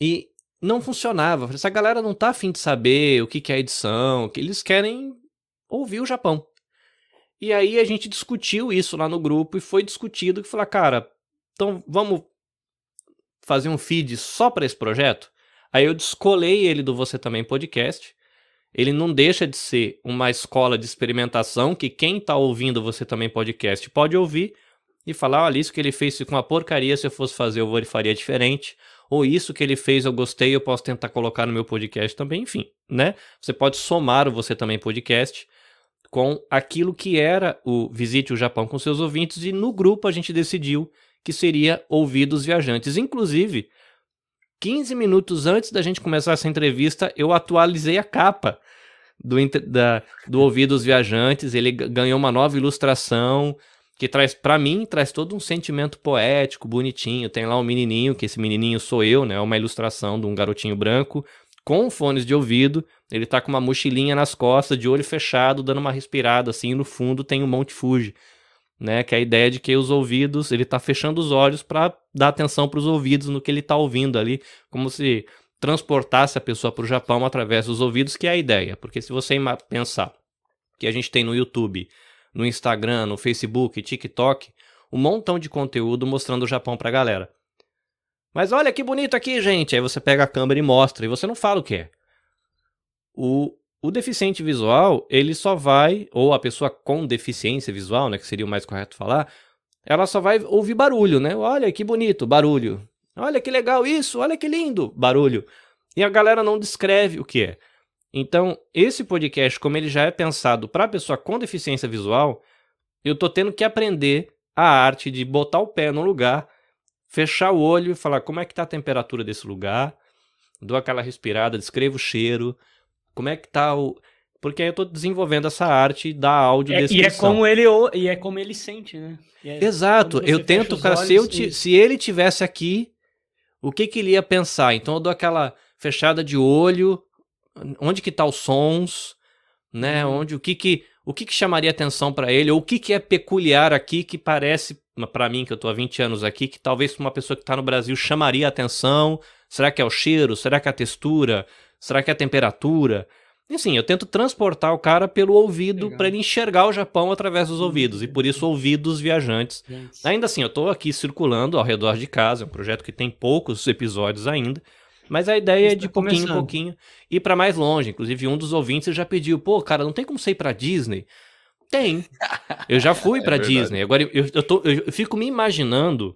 E não funcionava. Essa galera não tá afim de saber o que, que é edição, que eles querem ouvir o Japão. E aí a gente discutiu isso lá no grupo e foi discutido que falar, cara, então vamos fazer um feed só para esse projeto? Aí eu descolei ele do Você Também Podcast. Ele não deixa de ser uma escola de experimentação que quem tá ouvindo Você Também Podcast pode ouvir e falar, olha, isso que ele fez com uma porcaria, se eu fosse fazer eu faria diferente. Ou isso que ele fez eu gostei, eu posso tentar colocar no meu podcast também, enfim, né? Você pode somar o Você Também Podcast com aquilo que era o Visite o Japão com seus ouvintes e no grupo a gente decidiu que seria Ouvidos Viajantes. Inclusive, 15 minutos antes da gente começar essa entrevista, eu atualizei a capa do, da- do Ouvidos Viajantes. Ele ganhou uma nova ilustração que traz, para mim, traz todo um sentimento poético, bonitinho. Tem lá um menininho, que esse menininho sou eu, né? Uma ilustração de um garotinho branco com fones de ouvido. Ele tá com uma mochilinha nas costas, de olho fechado, dando uma respirada assim. No fundo tem o Monte Fuji, né? Que é a ideia de que os ouvidos, ele tá fechando os olhos para dar atenção para os ouvidos no que ele tá ouvindo ali, como se transportasse a pessoa para o Japão através dos ouvidos, que é a ideia. Porque se você pensar que a gente tem no YouTube no Instagram, no Facebook, TikTok, um montão de conteúdo mostrando o Japão pra galera. Mas olha que bonito aqui, gente. Aí você pega a câmera e mostra, e você não fala o que é. O, o deficiente visual, ele só vai, ou a pessoa com deficiência visual, né, que seria o mais correto falar, ela só vai ouvir barulho, né? Olha que bonito, barulho. Olha que legal isso, olha que lindo, barulho. E a galera não descreve o que é. Então, esse podcast, como ele já é pensado para pessoa com deficiência visual, eu tô tendo que aprender a arte de botar o pé no lugar, fechar o olho e falar como é que tá a temperatura desse lugar, dou aquela respirada, descrevo o cheiro, como é que tá o porque aí eu tô desenvolvendo essa arte da áudio é, E é como ele e é como ele sente, né? É Exato. Eu tento, cara, se, eu se ele tivesse aqui, o que que ele ia pensar? Então eu dou aquela fechada de olho, onde que tá os sons, né? Uhum. Onde o que que o que que chamaria atenção para ele ou o que que é peculiar aqui que parece para mim que eu tô há 20 anos aqui que talvez uma pessoa que tá no Brasil chamaria atenção? Será que é o cheiro? Será que é a textura? Será que é a temperatura? E assim, eu tento transportar o cara pelo ouvido para ele enxergar o Japão através dos ouvidos, e por isso ouvidos viajantes. Ainda assim, eu tô aqui circulando ao redor de casa, é um projeto que tem poucos episódios ainda, mas a ideia é de tá pouquinho em pouquinho ir para mais longe. Inclusive, um dos ouvintes já pediu: pô, cara, não tem como você ir pra Disney? Tem. Eu já fui é pra Disney. Agora, eu, eu, tô, eu, fico me imaginando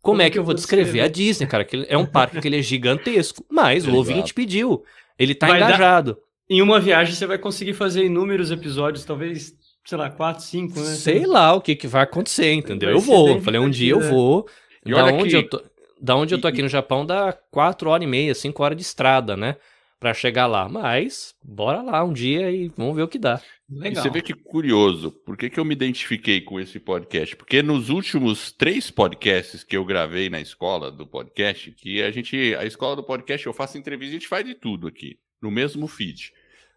como, como é que eu vou descrever a Disney, cara. Que é um parque que ele é gigantesco. Mas o ouvinte pediu. Ele tá vai engajado. Dar... Em uma viagem você vai conseguir fazer inúmeros episódios, talvez, sei lá, quatro, cinco, né? Sei lá o que, que vai acontecer, entendeu? Vai eu vou. Falei, um dia eu vou. E da onde que... eu tô da onde eu tô aqui no Japão dá 4 horas e meia, 5 horas de estrada, né? Pra chegar lá. Mas, bora lá um dia e vamos ver o que dá. Legal. E você vê que curioso, por que, que eu me identifiquei com esse podcast? Porque nos últimos três podcasts que eu gravei na escola do podcast, que a gente, a escola do podcast, eu faço entrevista, a gente faz de tudo aqui, no mesmo feed.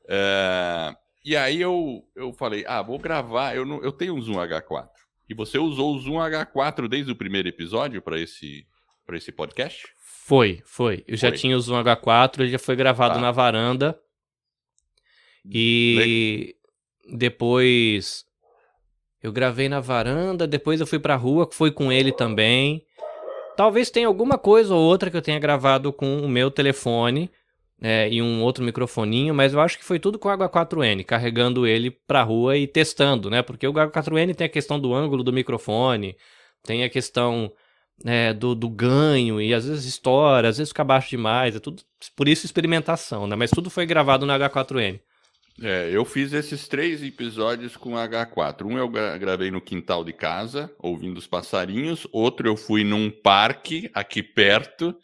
Uh, e aí eu, eu falei, ah, vou gravar, eu, não, eu tenho um Zoom H4. E você usou o Zoom H4 desde o primeiro episódio para esse para esse podcast? Foi, foi. Eu foi. já tinha o Zoom H4, ele já foi gravado tá. na varanda. E Le... depois eu gravei na varanda, depois eu fui pra rua, foi com ele também. Talvez tenha alguma coisa ou outra que eu tenha gravado com o meu telefone é, e um outro microfoninho, mas eu acho que foi tudo com o H4N, carregando ele pra rua e testando, né? Porque o H4N tem a questão do ângulo do microfone, tem a questão é, do, do ganho e às vezes história, às vezes fica baixo demais, é tudo por isso experimentação, né? Mas tudo foi gravado no H4N. É, eu fiz esses três episódios com H4. Um eu gravei no quintal de casa, ouvindo os passarinhos. Outro eu fui num parque aqui perto,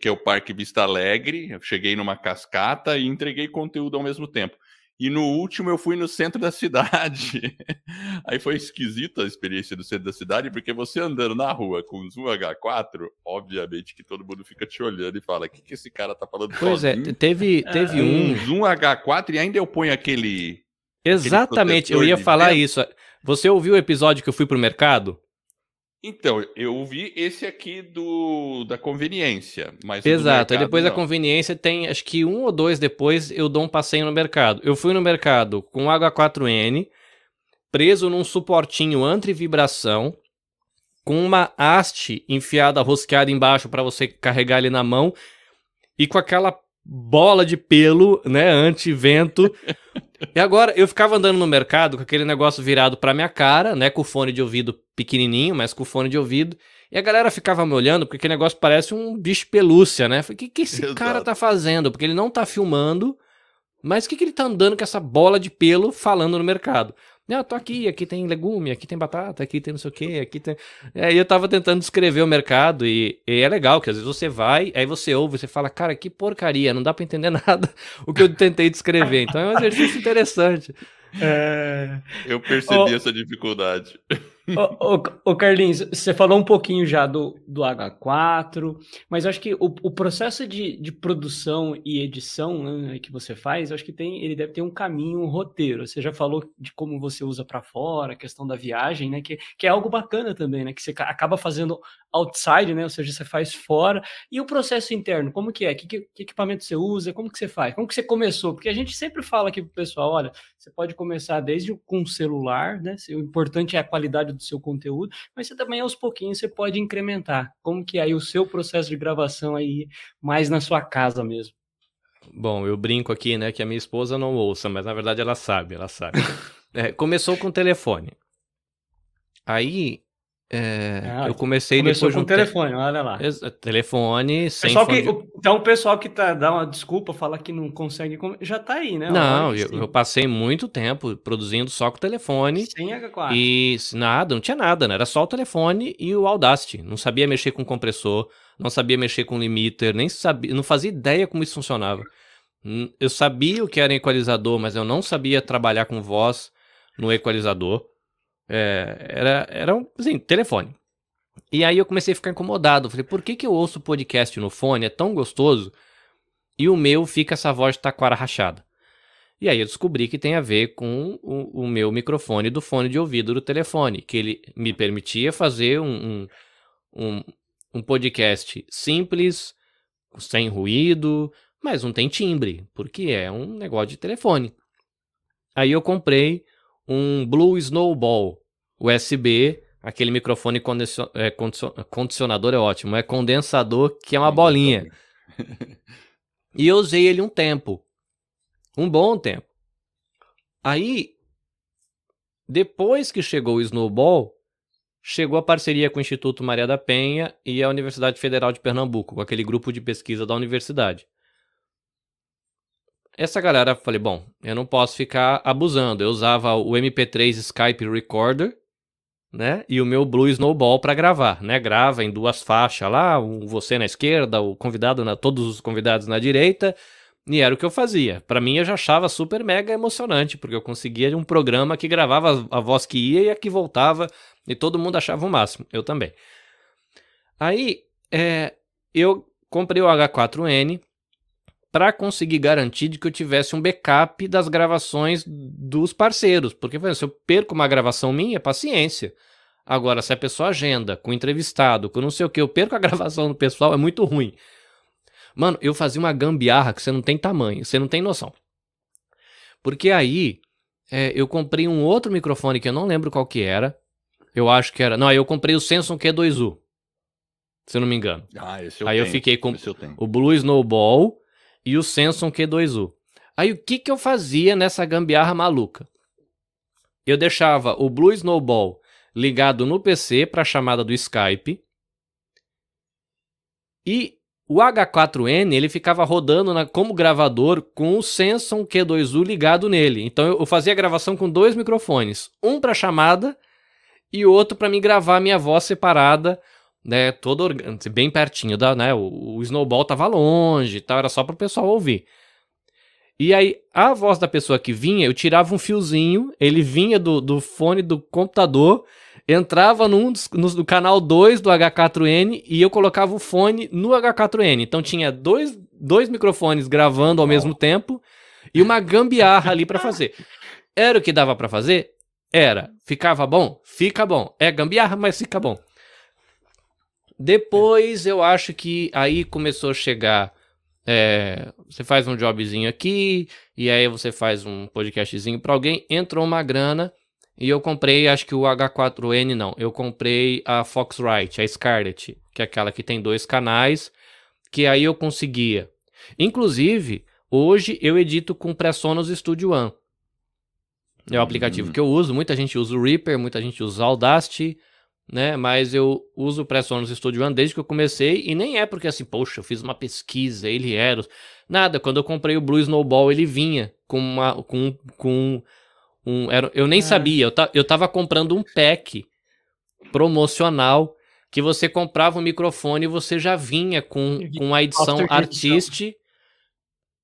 que é o Parque Vista Alegre. Eu cheguei numa cascata e entreguei conteúdo ao mesmo tempo. E no último eu fui no centro da cidade. Aí foi esquisita a experiência do centro da cidade, porque você andando na rua com o Zoom H4, obviamente que todo mundo fica te olhando e fala: o que, que esse cara tá falando Pois é, sozinho? é, teve, teve um. um. Zoom H4 e ainda eu ponho aquele. Exatamente, aquele eu ia falar vento. isso. Você ouviu o episódio que eu fui pro mercado? Então, eu vi esse aqui do da conveniência, mas Exato, e depois não. da conveniência tem, acho que um ou dois depois eu dou um passeio no mercado. Eu fui no mercado com H4N, preso num suportinho anti-vibração, com uma haste enfiada, rosqueada embaixo para você carregar ele na mão, e com aquela bola de pelo, né, anti-vento. e agora, eu ficava andando no mercado com aquele negócio virado pra minha cara, né, com o fone de ouvido pequenininho, mas com o fone de ouvido. E a galera ficava me olhando porque aquele negócio parece um bicho pelúcia, né? Falei, o que, que esse Exato. cara tá fazendo? Porque ele não tá filmando, mas o que, que ele tá andando com essa bola de pelo falando no mercado? Não, tô aqui, aqui tem legume, aqui tem batata, aqui tem não sei o que, aqui tem. Aí eu tava tentando descrever o mercado e, e, é legal que às vezes você vai, aí você ouve, você fala, cara, que porcaria, não dá para entender nada o que eu tentei descrever. Então é um exercício interessante. É... Eu percebi oh, essa dificuldade. Ô, ô, ô, Carlinhos, você falou um pouquinho já do, do H4, mas acho que o, o processo de, de produção e edição né, que você faz, acho que tem, ele deve ter um caminho, um roteiro. Você já falou de como você usa para fora, a questão da viagem, né? Que, que é algo bacana também, né? Que você acaba fazendo outside, né? Ou seja, você faz fora. E o processo interno, como que é? Que, que, que equipamento você usa? Como que você faz? Como que você começou? Porque a gente sempre fala aqui pro pessoal, olha, você pode começar desde com o celular, né? O importante é a qualidade do seu conteúdo, mas você também aos pouquinhos você pode incrementar. Como que é aí o seu processo de gravação aí mais na sua casa mesmo? Bom, eu brinco aqui, né, que a minha esposa não ouça, mas na verdade ela sabe, ela sabe. é, começou com o telefone. Aí é, ah, eu comecei depois com um telefone, te... olha lá. Telefone, sem pessoal que, de... Então o pessoal que tá, dá uma desculpa, fala que não consegue, já tá aí, né? Não, eu, eu, passei muito tempo produzindo só com o telefone. Sem H4. E nada, não tinha nada, né? Era só o telefone e o Audacity. Não sabia mexer com compressor, não sabia mexer com limiter, nem sabia, não fazia ideia como isso funcionava. Eu sabia o que era equalizador, mas eu não sabia trabalhar com voz no equalizador. É, era, era um, assim, telefone. E aí eu comecei a ficar incomodado. Falei, por que, que eu ouço podcast no fone? É tão gostoso. E o meu fica essa voz de taquara rachada. E aí eu descobri que tem a ver com o, o, meu microfone do fone de ouvido do telefone, que ele me permitia fazer um, um, um, um podcast simples, sem ruído, mas não tem timbre, porque é um negócio de telefone. Aí eu comprei um Blue Snowball USB, aquele microfone condicion, é, condicionador é ótimo, é condensador que é uma bolinha. e eu usei ele um tempo, um bom tempo. Aí, depois que chegou o Snowball, chegou a parceria com o Instituto Maria da Penha e a Universidade Federal de Pernambuco, com aquele grupo de pesquisa da universidade. Essa galera, falei, bom, eu não posso ficar abusando. Eu usava o MP3 Skype Recorder, né? E o meu Blue Snowball para gravar, né? Grava em duas faixas lá, um você na esquerda, o convidado na todos os convidados na direita. E era o que eu fazia. Para mim eu já achava super mega emocionante, porque eu conseguia um programa que gravava a voz que ia e a que voltava, e todo mundo achava o máximo. Eu também. Aí, é, eu comprei o H4N, para conseguir garantir de que eu tivesse um backup das gravações dos parceiros. Porque se eu perco uma gravação minha, paciência. Agora, se a pessoa agenda com entrevistado, com não sei o que, eu perco a gravação do pessoal, é muito ruim. Mano, eu fazia uma gambiarra que você não tem tamanho, você não tem noção. Porque aí, é, eu comprei um outro microfone que eu não lembro qual que era. Eu acho que era. Não, aí eu comprei o Samsung Q2U. Se eu não me engano. Ah, esse eu aí tenho. eu fiquei com eu o Blue Snowball e o Samsung Q2U. Aí o que, que eu fazia nessa gambiarra maluca? Eu deixava o Blue Snowball ligado no PC para a chamada do Skype e o H4N ele ficava rodando na, como gravador com o Samsung Q2U ligado nele. Então eu, fazia a gravação com dois microfones, um para chamada e outro para me gravar minha voz separada né, todo bem pertinho da, né, o, o snowball tava longe, tal, era só para o pessoal ouvir. E aí, a voz da pessoa que vinha, eu tirava um fiozinho, ele vinha do, do fone do computador, entrava num dos, no, no canal 2 do H4N e eu colocava o fone no H4N. Então tinha dois, dois microfones gravando ao oh. mesmo tempo e uma gambiarra ali para fazer. Era o que dava para fazer? Era. Ficava bom? Fica bom. É gambiarra, mas fica bom. Depois eu acho que aí começou a chegar. É, você faz um jobzinho aqui, e aí você faz um podcastzinho para alguém, entrou uma grana, e eu comprei, acho que o H4N não, eu comprei a Foxrite, a Scarlett, que é aquela que tem dois canais, que aí eu conseguia. Inclusive, hoje eu edito com Presonus Studio One. É o aplicativo hum. que eu uso, muita gente usa o Reaper, muita gente usa o Audacity, né? Mas eu uso o PreSonus Studio One desde que eu comecei e nem é porque assim, poxa, eu fiz uma pesquisa, ele era. Nada, quando eu comprei o Blue Snowball, ele vinha com uma com com um era, eu nem é. sabia, eu, ta, eu tava comprando um pack promocional que você comprava um microfone e você já vinha com, com a edição Artist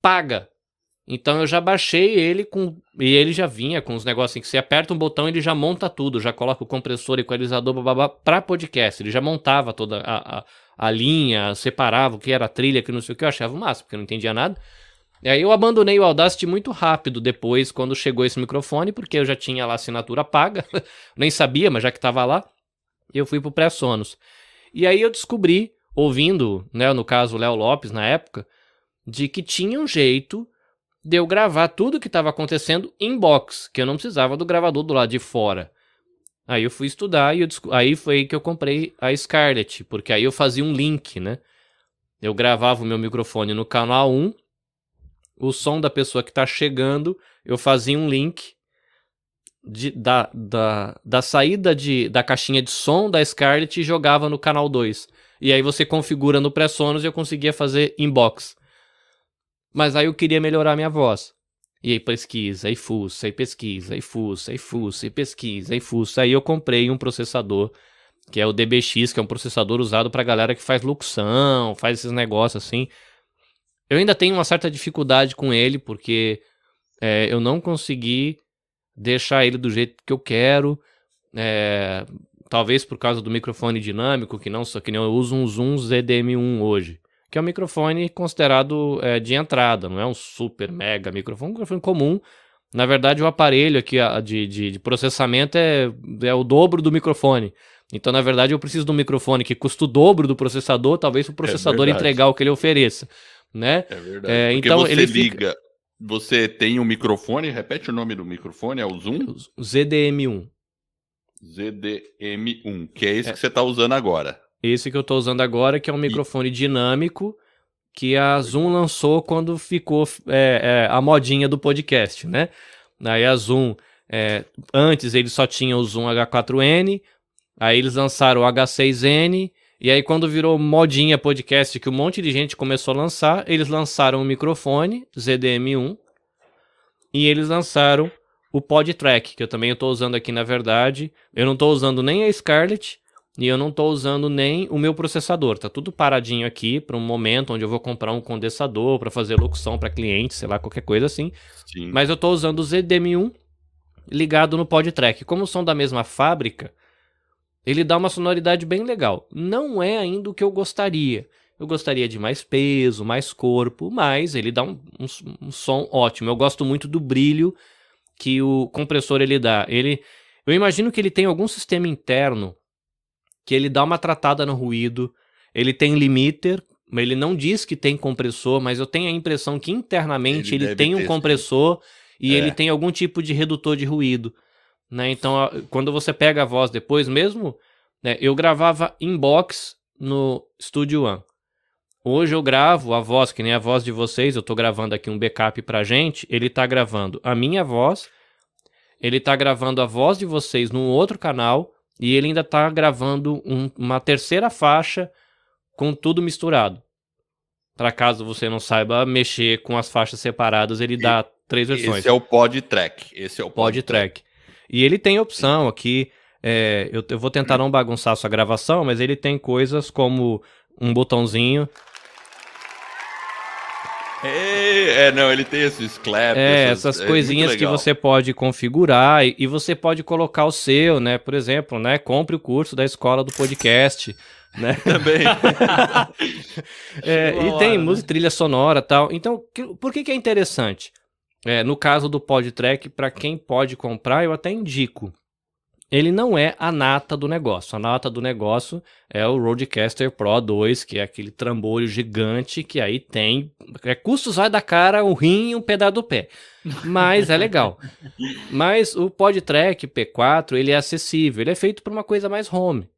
paga. Então eu já baixei ele com. E ele já vinha com os negócios assim, que você aperta um botão ele já monta tudo, já coloca o compressor, equalizador, babá, pra podcast. Ele já montava toda a, a, a, linha, separava o que era trilha, que não sei o que, eu achava máximo, porque eu não entendia nada. E aí eu abandonei o Audacity muito rápido depois, quando chegou esse microfone, porque eu já tinha lá assinatura paga, nem sabia, mas já que tava lá, eu fui pro Presonus. E aí eu descobri, ouvindo, né, no caso o Léo Lopes na época, de que tinha um jeito de eu gravar tudo que estava acontecendo em box, que eu não precisava do gravador do lado de fora. Aí eu fui estudar e aí foi que eu comprei a Scarlett, porque aí eu fazia um link, né? Eu gravava o meu microfone no canal 1, o som da pessoa que está chegando, eu fazia um link de, da, da, da saída de, da caixinha de som da Scarlett e jogava no canal 2. E aí você configura no Presonus e eu conseguia fazer inbox. Mas aí eu queria melhorar minha voz. E aí pesquisa, aí fuça, aí pesquisa, aí fuça, aí fuça, aí pesquisa, aí fuça. Aí eu comprei um processador, que é o DBX, que é um processador usado pra galera que faz locução, faz esses negócios assim. Eu ainda tenho uma certa dificuldade com ele, porque é, eu não consegui deixar ele do jeito que eu quero. É, talvez por causa do microfone dinâmico, que não que nem eu uso um Zoom ZDM1 hoje que é um microfone considerado é, de entrada, não é um super mega microfone, é um microfone comum. Na verdade, o aparelho aqui de, de, de processamento é, é o dobro do microfone. Então, na verdade, eu preciso de um microfone que custa o dobro do processador, talvez o é processador é entregar o que ele ofereça, né? É verdade. É, então você ele liga, fica... você tem um microfone, repete o nome do microfone, é o Zoom? ZDM1. ZDM1, que é esse é. que você está usando agora. Esse que eu estou usando agora, que é um microfone dinâmico que a Zoom lançou quando ficou é, é, a modinha do podcast, né? Aí a Zoom, é, antes eles só tinham o Zoom H4n, aí eles lançaram o H6n, e aí quando virou modinha podcast, que um monte de gente começou a lançar, eles lançaram o microfone ZDM1, e eles lançaram o PodTrack, que eu também estou usando aqui na verdade. Eu não estou usando nem a Scarlett, e eu não estou usando nem o meu processador. Tá tudo paradinho aqui para um momento onde eu vou comprar um condensador para fazer locução para cliente, sei lá, qualquer coisa assim. Sim. Mas eu estou usando o ZDM1 ligado no PodTrack. Como são da mesma fábrica, ele dá uma sonoridade bem legal. Não é ainda o que eu gostaria. Eu gostaria de mais peso, mais corpo, mas ele dá um, um, um som ótimo. Eu gosto muito do brilho que o compressor ele dá. Ele, eu imagino que ele tem algum sistema interno que ele dá uma tratada no ruído, ele tem limiter, ele não diz que tem compressor, mas eu tenho a impressão que internamente ele, ele tem um compressor e é. ele tem algum tipo de redutor de ruído. Né? Então, quando você pega a voz depois, mesmo, né, eu gravava inbox no Studio One. Hoje eu gravo a voz, que nem a voz de vocês, eu estou gravando aqui um backup pra gente, ele está gravando a minha voz, ele está gravando a voz de vocês num outro canal, e ele ainda está gravando um, uma terceira faixa com tudo misturado. Para caso você não saiba mexer com as faixas separadas, ele dá e, três versões. Esse é o pod track. Esse é o pod, pod track. E ele tem opção aqui. É, eu, eu, vou tentar não bagunçar a sua gravação, mas ele tem coisas como um botãozinho é, é, não, ele tem esses claps. É, essas, essas é coisinhas que você pode configurar e, e, você pode colocar o seu, né? Por exemplo, né? Compre o curso da escola do podcast. Né? Também. é, e tem né? música, trilha sonora tal. Então, que, por que, que é interessante? É, no caso do PodTrack, para quem pode comprar, eu até indico ele não é a nata do negócio. A nata do negócio é o Rodecaster Pro 2, que é aquele trambolho gigante que aí tem. É custos vai da cara, um rim e um pedaço do pé. Mas é legal. Mas o PodTrack P4, ele é acessível. Ele é feito para uma coisa mais home.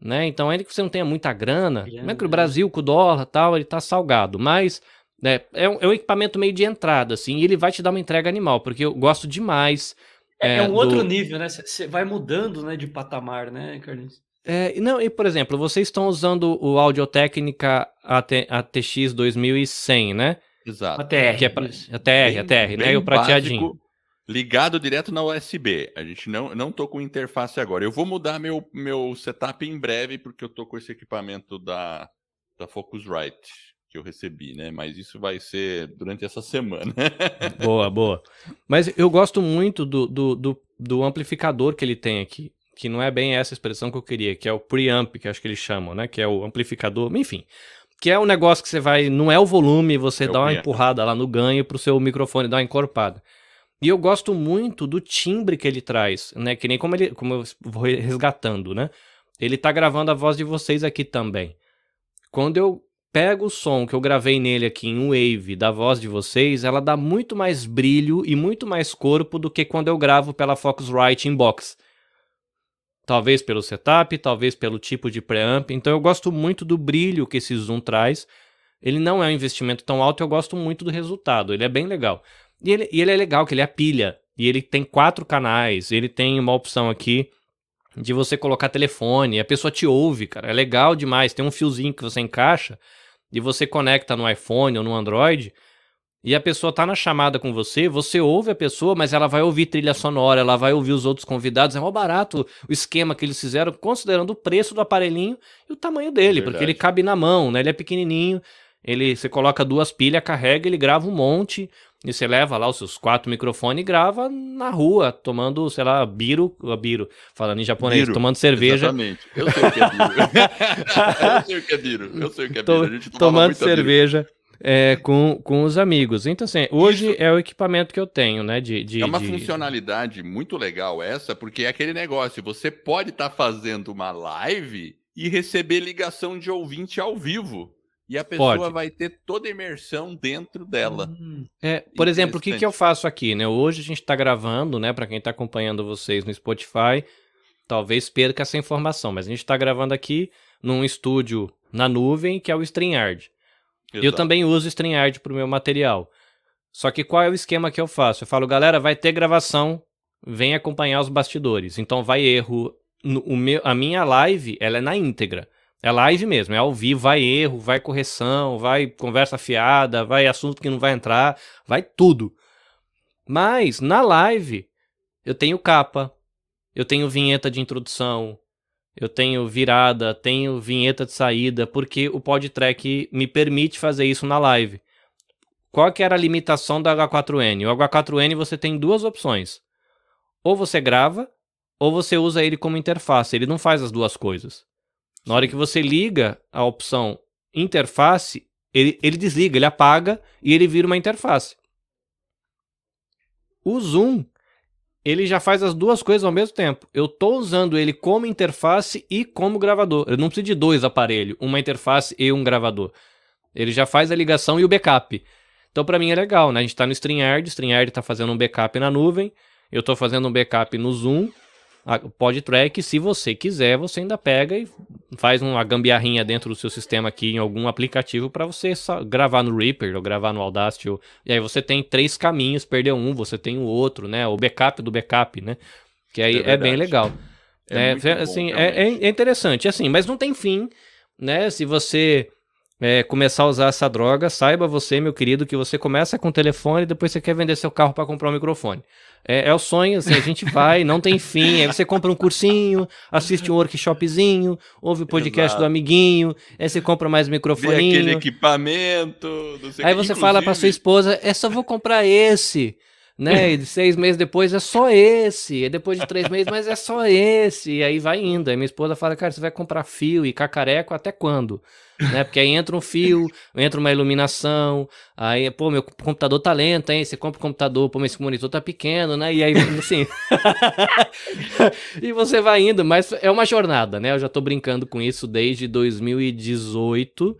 Né? Então, ainda que você não tenha muita grana, é, né? que o Brasil com o dólar tal, ele tá salgado. Mas né, é, um, é um equipamento meio de entrada, assim, e ele vai te dar uma entrega animal, porque eu gosto demais é, é um do... outro nível, né? Você vai mudando né, de patamar, né, Carlinhos? É, não, e por exemplo, vocês estão usando o Audio Técnica AT, ATX 2100, né? Exato. ATR. Que é pra, ATR, ATR, né? E o prateadinho. ligado direto na USB. A gente não, não tô com interface agora. Eu vou mudar meu, meu setup em breve, porque eu tô com esse equipamento da, da Focusrite que eu recebi, né? Mas isso vai ser durante essa semana. boa, boa. Mas eu gosto muito do, do, do, do, amplificador que ele tem aqui. Que não é bem essa expressão que eu queria, que é o preamp, que acho que eles chamam, né? Que é o amplificador, enfim. Que é um negócio que você vai. Não é o volume, você é dá uma preamp. empurrada lá no ganho pro seu microfone dar uma encorpada. E eu gosto muito do timbre que ele traz, né? Que nem como ele. Como eu vou resgatando, né? ele tá gravando a voz de vocês aqui também. Quando eu pego o som que eu gravei nele aqui em Wave da voz de vocês, ela dá muito mais brilho e muito mais corpo do que quando eu gravo pela Focusrite Inbox. Talvez pelo setup, talvez pelo tipo de preamp. Então eu gosto muito do brilho que esse zoom traz. Ele não é um investimento tão alto, eu gosto muito do resultado. Ele é bem legal. E ele, e ele é legal, que ele é pilha. E ele tem quatro canais. Ele tem uma opção aqui de você colocar telefone. A pessoa te ouve, cara. É legal demais. Tem um fiozinho que você encaixa e você conecta no iPhone ou no Android, e a pessoa tá na chamada com você, você ouve a pessoa, mas ela vai ouvir trilha sonora, ela vai ouvir os outros convidados. É mó barato o esquema que eles fizeram, considerando o preço do aparelhinho e o tamanho dele, Verdade. porque ele cabe na mão, né? Ele é pequenininho, ele você coloca duas pilhas, carrega, ele grava um monte. E você leva lá os seus quatro microfones e grava na rua, tomando, sei lá, biro, biro, falando em japonês, biro, tomando cerveja. Exatamente. Eu sei o que é biro. eu sei o que é biro. Eu sei o que é biro. A gente tomando cerveja. É, com, com os amigos. Então, assim, hoje Isso. é o equipamento que eu tenho, né? De, de é uma de... funcionalidade muito legal essa, porque é aquele negócio, você pode estar tá fazendo uma live e receber ligação de ouvinte ao vivo. E a pessoa Pode. vai ter toda a imersão dentro dela. Hum. É, por exemplo, o que, que eu faço aqui, né? Hoje a gente está gravando, né? Para quem está acompanhando vocês no Spotify, talvez perca essa informação, mas a gente está gravando aqui num estúdio na nuvem que é o StreamYard. Exato. Eu também uso o StreamYard para o meu material. Só que qual é o esquema que eu faço? Eu falo, galera, vai ter gravação, vem acompanhar os bastidores. Então vai erro. No, meu, a minha live, ela é na íntegra. É live mesmo, é ao vivo, vai erro, vai correção, vai conversa fiada, vai assunto que não vai entrar, vai tudo. Mas na live eu tenho capa, eu tenho vinheta de introdução, eu tenho virada, tenho vinheta de saída, porque o PodTrack me permite fazer isso na live. Qual que era a limitação do H4N? O H4N você tem duas opções. Ou você grava, ou você usa ele como interface. Ele não faz as duas coisas. Na hora que você liga a opção interface, ele, ele desliga, ele apaga e ele vira uma interface. O Zoom, ele já faz as duas coisas ao mesmo tempo. Eu estou usando ele como interface e como gravador. Eu não preciso de dois aparelhos, uma interface e um gravador. Ele já faz a ligação e o backup. Então, para mim é legal, né? A gente está no StreamYard, StreamYard está fazendo um backup na nuvem, eu estou fazendo um backup no Zoom, PodTrack, se você quiser, você ainda pega e faz uma gambiarrinha dentro do seu sistema aqui em algum aplicativo para você gravar no Reaper ou gravar no Audacity. Ou... E aí você tem três caminhos, perdeu um, você tem o outro, né? O backup do backup, né? Que aí é, é bem legal. É, é assim, é, é, interessante, assim, mas não tem fim, né? Se você é, começar a usar essa droga, saiba você, meu querido, que você começa com o telefone e depois você quer vender seu carro para comprar um microfone. É, é, o sonho, assim, a gente vai, não tem fim. Aí você compra um cursinho, assiste um workshopzinho, ouve o podcast Exato. do amiguinho, aí você compra mais microfoninho. Vê aquele equipamento. aí você fala para sua esposa, é só vou comprar esse. Né? E seis meses depois é só esse. E depois de três meses, mas é só esse. E aí vai indo. Aí minha esposa fala, cara, você vai comprar fio e cacareco até quando? né? Porque aí entra um fio, entra uma iluminação, aí, pô, meu computador tá lento, hein? Você compra o computador, pô, esse monitor tá pequeno, né? E aí, assim. e você vai indo, mas é uma jornada, né? Eu já tô brincando com isso desde 2018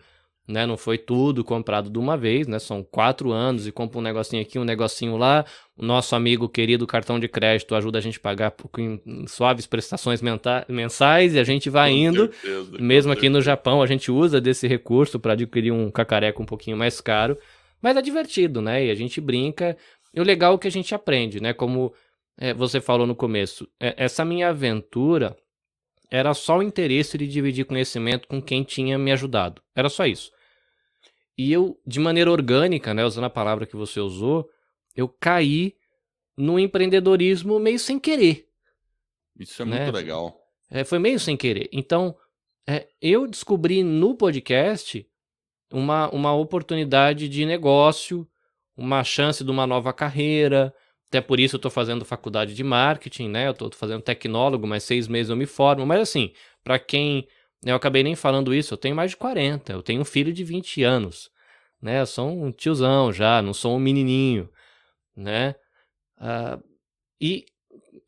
né? Não foi tudo comprado de uma vez, né? São quatro anos e compra um negocinho aqui, um negocinho lá. O nosso amigo querido cartão de crédito ajuda a gente a pagar em suaves prestações mensais e a gente vai com indo. Certeza, Mesmo aqui no Japão, a gente usa desse recurso para adquirir um cacareco um pouquinho mais caro. Mas é divertido, né? E a gente brinca. E o legal é que a gente aprende, né? Como é, você falou no começo, é, essa minha aventura era só o interesse de dividir conhecimento com quem tinha me ajudado. Era só isso. E eu, de maneira orgânica, né, usando a palavra que você usou, eu caí no empreendedorismo meio sem querer. Isso é né? muito legal. É, foi meio sem querer. Então, é, eu descobri no podcast uma, uma oportunidade de negócio, uma chance de uma nova carreira, até por isso eu estou fazendo faculdade de marketing, né? Eu estou fazendo tecnólogo, mas seis meses eu me formo. Mas assim, para quem. Eu acabei nem falando isso, eu tenho mais de 40, eu tenho um filho de 20 anos, né? Eu sou um tiozão já, não sou um menininho, né? Uh, e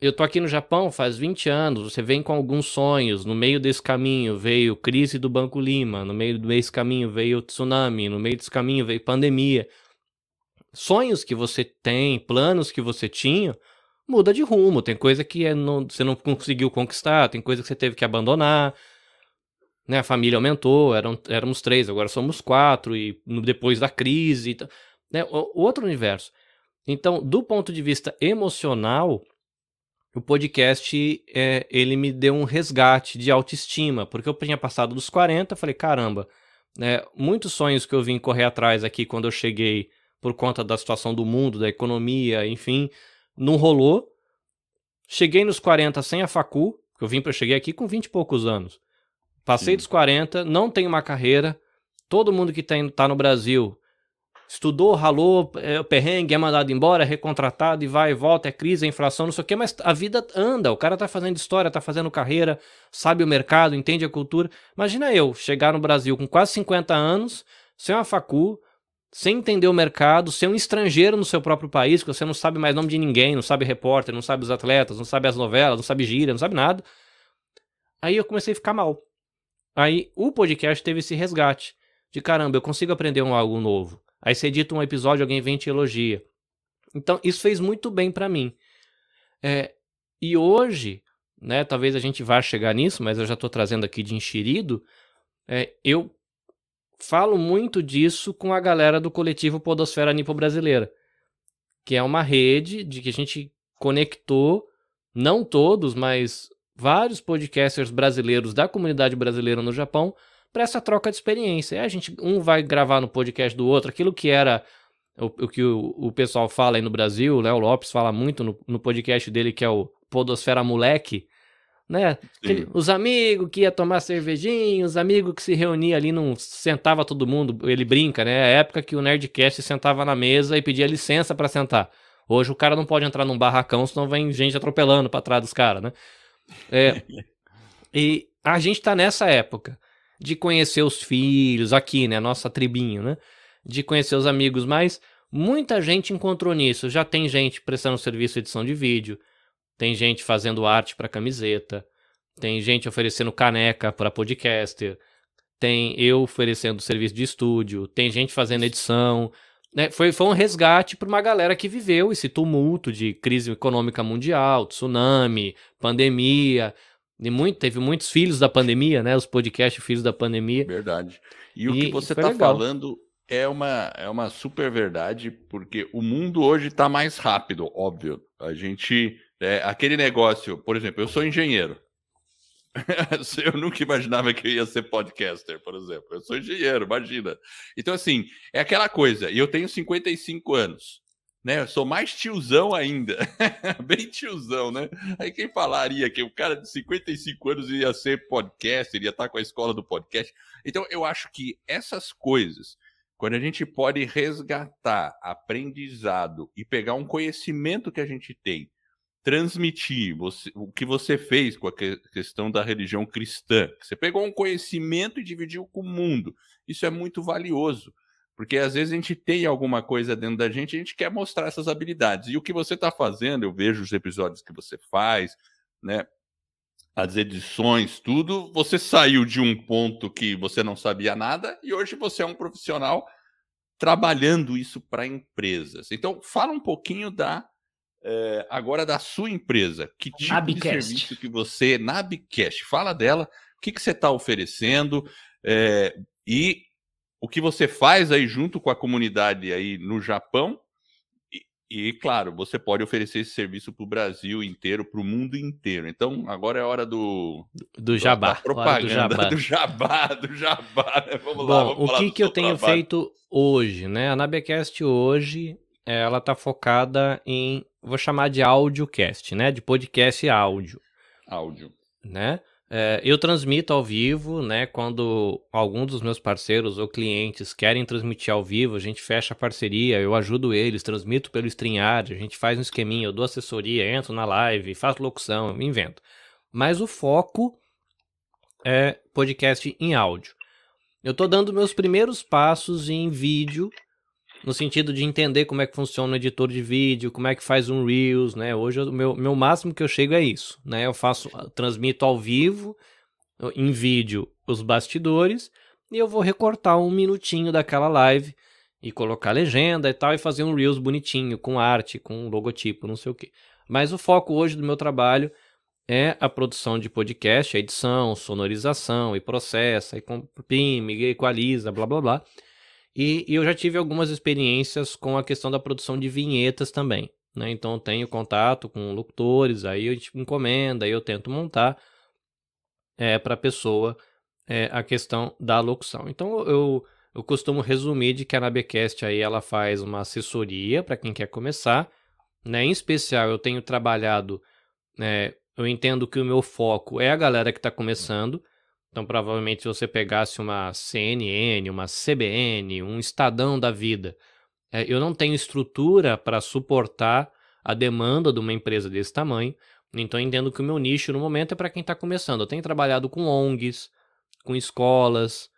eu tô aqui no Japão faz 20 anos, você vem com alguns sonhos, no meio desse caminho veio crise do Banco Lima, no meio desse caminho veio tsunami, no meio desse caminho veio pandemia. Sonhos que você tem, planos que você tinha, muda de rumo. Tem coisa que é você não conseguiu conquistar, tem coisa que você teve que abandonar. Né, a família aumentou, eram, éramos três, agora somos quatro, e depois da crise. Né, o, o outro universo. Então, do ponto de vista emocional, o podcast é, ele me deu um resgate de autoestima, porque eu tinha passado dos 40, falei, caramba, né, muitos sonhos que eu vim correr atrás aqui quando eu cheguei por conta da situação do mundo, da economia, enfim, não rolou. Cheguei nos 40 sem a facu, eu vim para cheguei aqui com 20 e poucos anos. Passei Sim. dos 40, não tenho uma carreira. Todo mundo que está tá no Brasil estudou, ralou, é, perrengue, é mandado embora, é recontratado e vai e volta, é crise, é inflação, não sei o quê, mas a vida anda, o cara tá fazendo história, tá fazendo carreira, sabe o mercado, entende a cultura. Imagina eu chegar no Brasil com quase 50 anos, sem uma facu, sem entender o mercado, ser um estrangeiro no seu próprio país, que você não sabe mais nome de ninguém, não sabe repórter, não sabe os atletas, não sabe as novelas, não sabe gíria, não sabe nada. Aí eu comecei a ficar mal. Aí o podcast teve esse resgate de caramba, eu consigo aprender um algo novo. Aí você edita um episódio, alguém vem e te elogia. Então, isso fez muito bem para mim. É, e hoje, né, talvez a gente vá chegar nisso, mas eu já estou trazendo aqui de enxerido, é, eu falo muito disso com a galera do coletivo Podosfera Nipo Brasileira, que é uma rede de que a gente conectou, não todos, mas vários podcasters brasileiros da comunidade brasileira no Japão para essa troca de experiência. a gente um vai gravar no podcast do outro, aquilo que era o, o que o, o, pessoal fala aí no Brasil, Léo Lopes fala muito no, no podcast dele que é o Podosfera Moleque, né? Os amigos que ia tomar cervejinha, os amigos que se reuniam ali, não sentava todo mundo, ele brinca, né? É a época que o Nerdcast sentava na mesa e pedia licença para sentar. Hoje o cara não pode entrar num barracão, senão vem gente atropelando para trás dos caras, né? É, e a gente tá nessa época de conhecer os filhos aqui, né? Nossa tribinha, né? De conhecer os amigos, mas muita gente encontrou nisso. Já tem gente prestando serviço de edição de vídeo, tem gente fazendo arte para camiseta, tem gente oferecendo caneca para podcaster, tem eu oferecendo serviço de estúdio, tem gente fazendo edição. Né? Foi, foi um resgate para uma galera que viveu esse tumulto de crise econômica mundial, tsunami, pandemia, e muito, teve muitos filhos da pandemia, né? Os podcasts filhos da pandemia. Verdade. E, e o que você está falando é uma, é uma super verdade, porque o mundo hoje está mais rápido, óbvio. A gente. É, aquele negócio, por exemplo, eu sou engenheiro. eu nunca imaginava que eu ia ser podcaster, por exemplo. Eu sou engenheiro, imagina. Então, assim, é aquela coisa. E eu tenho 55 anos né? Eu sou mais tiozão ainda. Bem tiozão, né? Aí quem falaria que o cara de 55 anos ia ser podcaster, ia estar com a escola do podcast. Então, eu acho que essas coisas, quando a gente pode resgatar aprendizado e pegar um conhecimento que a gente tem, transmitir você, o que você fez com a questão da religião cristã, você pegou um conhecimento e dividiu com o mundo. Isso é muito valioso. Porque às vezes a gente tem alguma coisa dentro da gente e a gente quer mostrar essas habilidades. E o que você está fazendo, eu vejo os episódios que você faz, né? As edições, tudo, você saiu de um ponto que você não sabia nada e hoje você é um profissional trabalhando isso para empresas. Então, fala um pouquinho da é, agora da sua empresa. Que tipo Nabcast. de serviço que você, Nabcast, fala dela, o que, que você está oferecendo é, e o que você faz aí junto com a comunidade aí no Japão. E, claro, você pode oferecer esse serviço para o Brasil inteiro, para o mundo inteiro. Então, agora é hora do. Do jabá. propaganda, do jabá. do jabá, do jabá. Né? Vamos Bom, lá, vamos o que, que eu tenho trabalho. feito hoje, né? A Nabecast hoje, ela tá focada em, vou chamar de audiocast, né? De podcast áudio. Áudio. Né? É, eu transmito ao vivo, né? Quando algum dos meus parceiros ou clientes querem transmitir ao vivo, a gente fecha a parceria, eu ajudo eles, transmito pelo StreamYard, a gente faz um esqueminha, eu dou assessoria, entro na live, faço locução, invento. Mas o foco é podcast em áudio. Eu tô dando meus primeiros passos em vídeo no sentido de entender como é que funciona o editor de vídeo, como é que faz um Reels, né? Hoje o meu, meu máximo que eu chego é isso, né? Eu faço, transmito ao vivo, em vídeo, os bastidores, e eu vou recortar um minutinho daquela live e colocar legenda e tal, e fazer um Reels bonitinho, com arte, com logotipo, não sei o quê. Mas o foco hoje do meu trabalho é a produção de podcast, a edição, sonorização, e processa, e comprime, e equaliza, blá blá blá. E, e, eu já tive algumas experiências com a questão da produção de vinhetas também. Né? Então eu tenho contato com locutores, aí a gente encomenda, aí eu tento montar é, para a pessoa é, a questão da locução. Então eu, eu costumo resumir de que a Nabecast aí ela faz uma assessoria para quem quer começar. Né? Em especial eu tenho trabalhado, é, eu entendo que o meu foco é a galera que está começando. Então, provavelmente, se você pegasse uma CNN, uma CBN, um Estadão da vida, é, eu não tenho estrutura para suportar a demanda de uma empresa desse tamanho. Então, entendo que o meu nicho no momento é para quem está começando. Eu tenho trabalhado com ONGs, com escolas,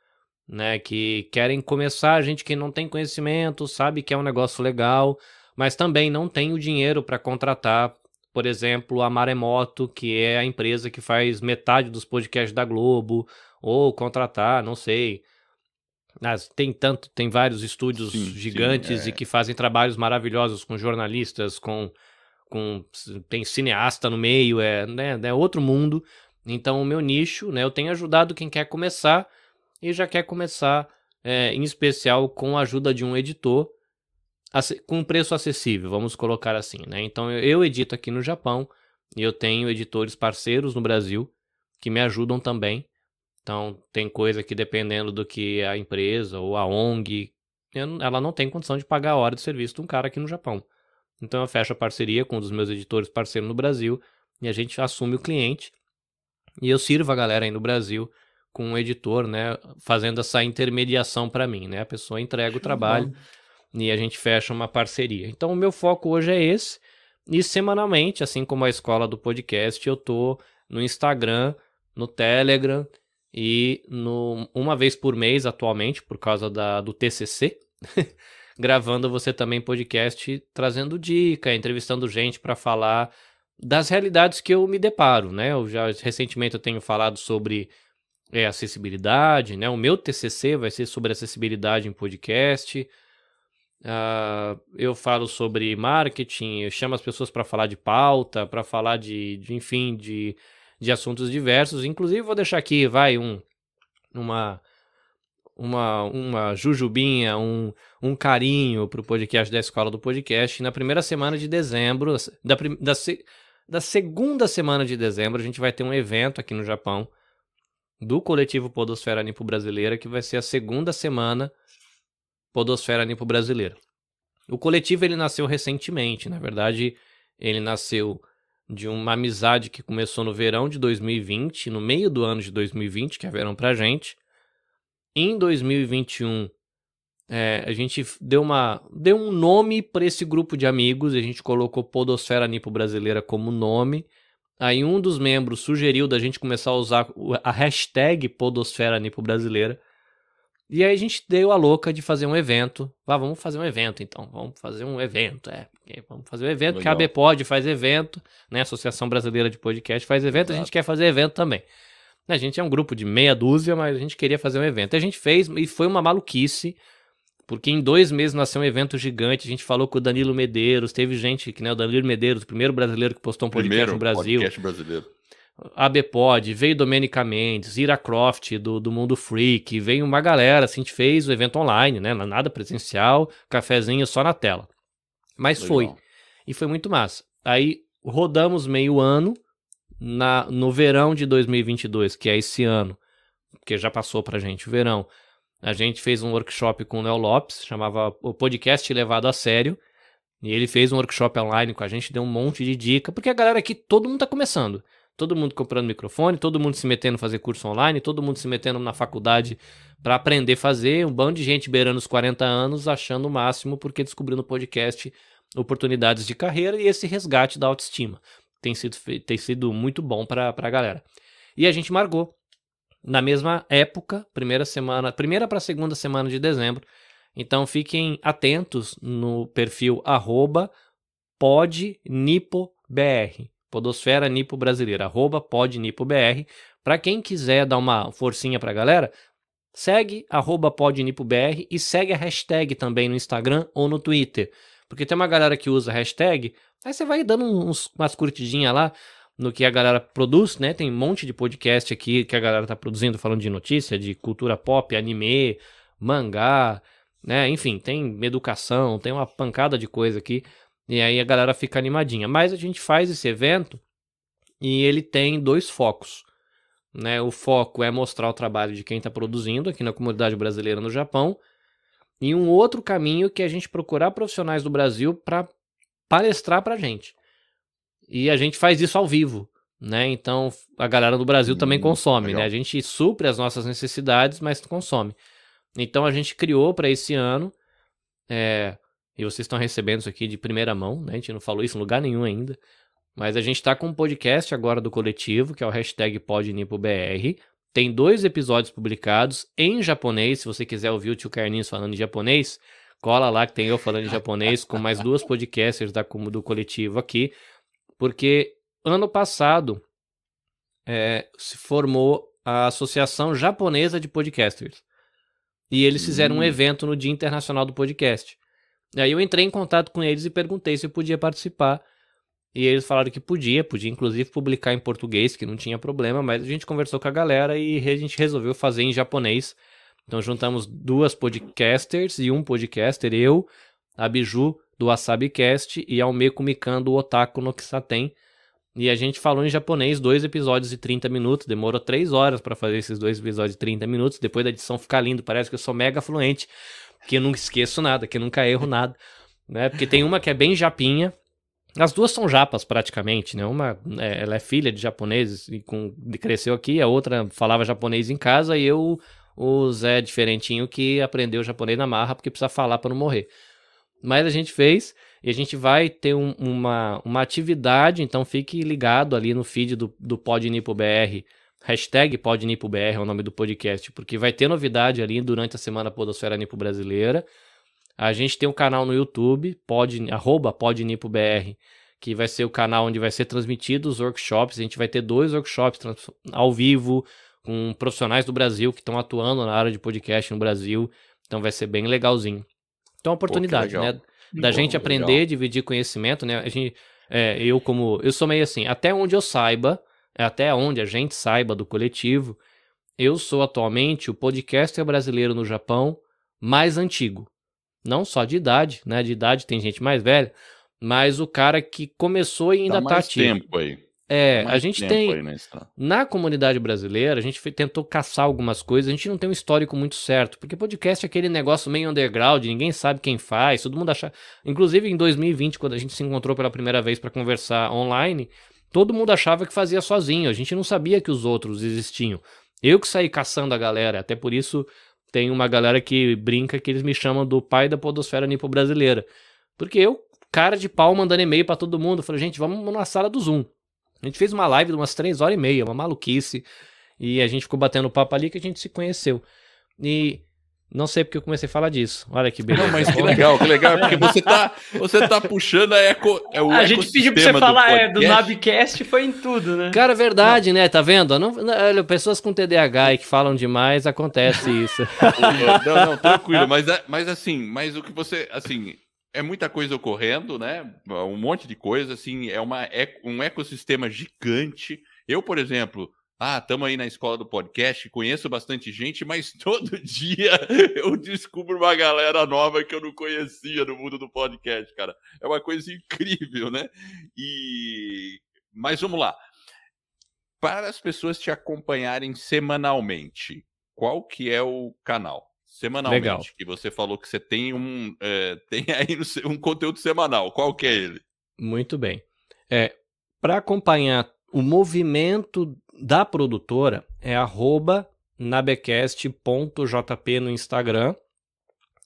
né, que querem começar, gente que não tem conhecimento, sabe que é um negócio legal, mas também não tem o dinheiro para contratar por exemplo, a Maremoto, que é a empresa que faz metade dos podcasts da Globo, ou contratar, não sei. Mas tem tanto, tem vários estúdios sim, gigantes sim, é. e que fazem trabalhos maravilhosos com jornalistas, com, com tem cineasta no meio, é, né, é outro mundo. Então, o meu nicho, né, eu tenho ajudado quem quer começar e já quer começar, é, em especial com a ajuda de um editor com preço acessível, vamos colocar assim, né? Então eu edito aqui no Japão e eu tenho editores parceiros no Brasil que me ajudam também. Então tem coisa que dependendo do que a empresa ou a ONG, ela não tem condição de pagar a hora de serviço de um cara aqui no Japão. Então eu fecho a parceria com um dos meus editores parceiros no Brasil e a gente assume o cliente e eu sirvo a galera aí no Brasil com um editor, né, fazendo essa intermediação para mim, né? A pessoa entrega o trabalho, e a gente fecha uma parceria. Então o meu foco hoje é esse. E semanalmente, assim como a escola do podcast, eu tô no Instagram, no Telegram e no uma vez por mês atualmente, por causa da, do TCC, gravando você também podcast, trazendo dica, entrevistando gente para falar das realidades que eu me deparo, né? Eu já recentemente eu tenho falado sobre é, acessibilidade, né? O meu TCC vai ser sobre acessibilidade em podcast. Uh, eu falo sobre marketing, eu chamo as pessoas para falar de pauta, para falar de, de, enfim, de, de assuntos diversos. Inclusive, vou deixar aqui, vai, um, uma, uma, uma jujubinha, um, um carinho para o podcast da Escola do Podcast. Na primeira semana de dezembro, da, da, da segunda semana de dezembro, a gente vai ter um evento aqui no Japão do coletivo Podosfera Nipo Brasileira, que vai ser a segunda semana Podosfera Nipo Brasileira. O coletivo ele nasceu recentemente, na verdade, ele nasceu de uma amizade que começou no verão de 2020, no meio do ano de 2020, que é verão pra gente. Em 2021, é, a gente deu, uma, deu um nome para esse grupo de amigos, a gente colocou Podosfera Nipo Brasileira como nome. Aí um dos membros sugeriu da gente começar a usar a hashtag Podosfera Nipo Brasileira. E aí a gente deu a louca de fazer um evento. Ah, vamos fazer um evento então. Vamos fazer um evento, é. Vamos fazer um evento, Legal. que a ABPOD faz evento, né? Associação Brasileira de Podcast faz evento, Exato. a gente quer fazer evento também. A gente é um grupo de meia dúzia, mas a gente queria fazer um evento. E a gente fez e foi uma maluquice, porque em dois meses nasceu um evento gigante. A gente falou com o Danilo Medeiros, teve gente que, né, o Danilo Medeiros, o primeiro brasileiro que postou um podcast primeiro no Brasil. Podcast brasileiro. ABPOD, veio Domenica Mendes, Ira Croft do, do Mundo Freak, veio uma galera, assim, a gente fez o evento online, né? Nada presencial, cafezinho só na tela. Mas Legal. foi. E foi muito massa. Aí rodamos meio ano na, no verão de 2022, que é esse ano, que já passou pra gente o verão. A gente fez um workshop com o Léo Lopes, chamava o podcast levado a sério. E ele fez um workshop online com a gente, deu um monte de dica, porque a galera aqui, todo mundo tá começando todo mundo comprando microfone, todo mundo se metendo a fazer curso online, todo mundo se metendo na faculdade para aprender a fazer, um bando de gente beirando os 40 anos achando o máximo porque descobriu no podcast oportunidades de carreira e esse resgate da autoestima. Tem sido, tem sido muito bom para a galera. E a gente marcou na mesma época, primeira semana, primeira para segunda semana de dezembro, Então fiquem atentos no perfil arroba podnipobr, Podosfera Nipo Brasileira, arroba podnipobr. Para quem quiser dar uma forcinha para a galera, segue arroba podnipobr e segue a hashtag também no Instagram ou no Twitter. Porque tem uma galera que usa hashtag, aí você vai dando uns, umas curtidinhas lá no que a galera produz, né? Tem um monte de podcast aqui que a galera tá produzindo falando de notícia, de cultura pop, anime, mangá, né? Enfim, tem educação, tem uma pancada de coisa aqui. E aí a galera fica animadinha. Mas a gente faz esse evento e ele tem dois focos. Né? O foco é mostrar o trabalho de quem está produzindo aqui na comunidade brasileira no Japão. E um outro caminho que é a gente procurar profissionais do Brasil para palestrar para a gente. E a gente faz isso ao vivo. Né? Então a galera do Brasil hum, também consome. Né? A gente supre as nossas necessidades, mas consome. Então a gente criou para esse ano. É, e vocês estão recebendo isso aqui de primeira mão, né? A gente não falou isso em lugar nenhum ainda. Mas a gente está com um podcast agora do coletivo, que é o hashtag PodNipoBR. Tem dois episódios publicados em japonês. Se você quiser ouvir o tio Carlinhos falando em japonês, cola lá que tem eu falando em japonês com mais duas podcasters da, do coletivo aqui. Porque ano passado é, se formou a Associação Japonesa de Podcasters. E eles fizeram um hum. evento no Dia Internacional do Podcast. Aí eu entrei em contato com eles e perguntei se eu podia participar. E eles falaram que podia, podia inclusive publicar em português, que não tinha problema, mas a gente conversou com a galera e a gente resolveu fazer em japonês. Então juntamos duas podcasters e um podcaster, eu, a Biju do WasabiCast e ao Meku Mikan do Otaku no Kisaten. E a gente falou em japonês dois episódios de 30 minutos. Demorou três horas para fazer esses dois episódios de 30 minutos. Depois da edição ficar lindo, parece que eu sou mega fluente que eu não esqueço nada, que eu nunca erro nada, né? Porque tem uma que é bem japinha, as duas são japas praticamente, né? Uma, é, ela é filha de japoneses e com, cresceu aqui, a outra falava japonês em casa e eu, o Zé diferentinho que aprendeu japonês na marra porque precisa falar para não morrer. Mas a gente fez e a gente vai ter um, uma, uma atividade, então fique ligado ali no feed do, do Pod Nipo BR Hashtag PodNipoBR é o nome do podcast, porque vai ter novidade ali durante a semana Podosfera Nipo Brasileira. A gente tem um canal no YouTube, pod, arroba PodNipoBR, que vai ser o canal onde vai ser transmitido os workshops. A gente vai ter dois workshops ao vivo com profissionais do Brasil que estão atuando na área de podcast no Brasil. Então vai ser bem legalzinho. Então, oportunidade, Pô, né? Da Pô, gente aprender, legal. dividir conhecimento, né? A gente, é, eu como eu sou meio assim, até onde eu saiba, é até onde a gente saiba do coletivo, eu sou atualmente o podcaster brasileiro no Japão mais antigo. Não só de idade, né? De idade tem gente mais velha, mas o cara que começou e ainda Dá tá ativo. tempo aí. É, a gente tem. Na comunidade brasileira, a gente tentou caçar algumas coisas, a gente não tem um histórico muito certo, porque podcast é aquele negócio meio underground, ninguém sabe quem faz, todo mundo acha. Inclusive em 2020, quando a gente se encontrou pela primeira vez para conversar online, todo mundo achava que fazia sozinho, a gente não sabia que os outros existiam. Eu que saí caçando a galera, até por isso tem uma galera que brinca que eles me chamam do pai da podosfera nipo brasileira. Porque eu, cara de pau, mandando e-mail para todo mundo, falei, gente, vamos na sala do Zoom. A gente fez uma live de umas três horas e meia, uma maluquice, e a gente ficou batendo papo ali que a gente se conheceu. E não sei porque eu comecei a falar disso. Olha que beleza. Não, mas que legal, que legal. É porque você tá, você tá puxando a eco. É o a gente pediu pra você falar do, é, do Nabcast foi em tudo, né? Cara, verdade, não. né? Tá vendo? Não, não, pessoas com TDAH e que falam demais, acontece isso. não, não, tranquilo. Mas, é, mas assim, mas o que você. Assim, é muita coisa ocorrendo, né? Um monte de coisa, assim, é uma, é um ecossistema gigante. Eu, por exemplo, ah, estamos aí na escola do podcast, conheço bastante gente, mas todo dia eu descubro uma galera nova que eu não conhecia no mundo do podcast, cara. É uma coisa incrível, né? E mas vamos lá. Para as pessoas te acompanharem semanalmente, qual que é o canal? Semanalmente, Legal. que você falou que você tem um é, tem aí um conteúdo semanal. Qual que é ele? Muito bem. É, para acompanhar o movimento da produtora é arroba nabecast.jp no Instagram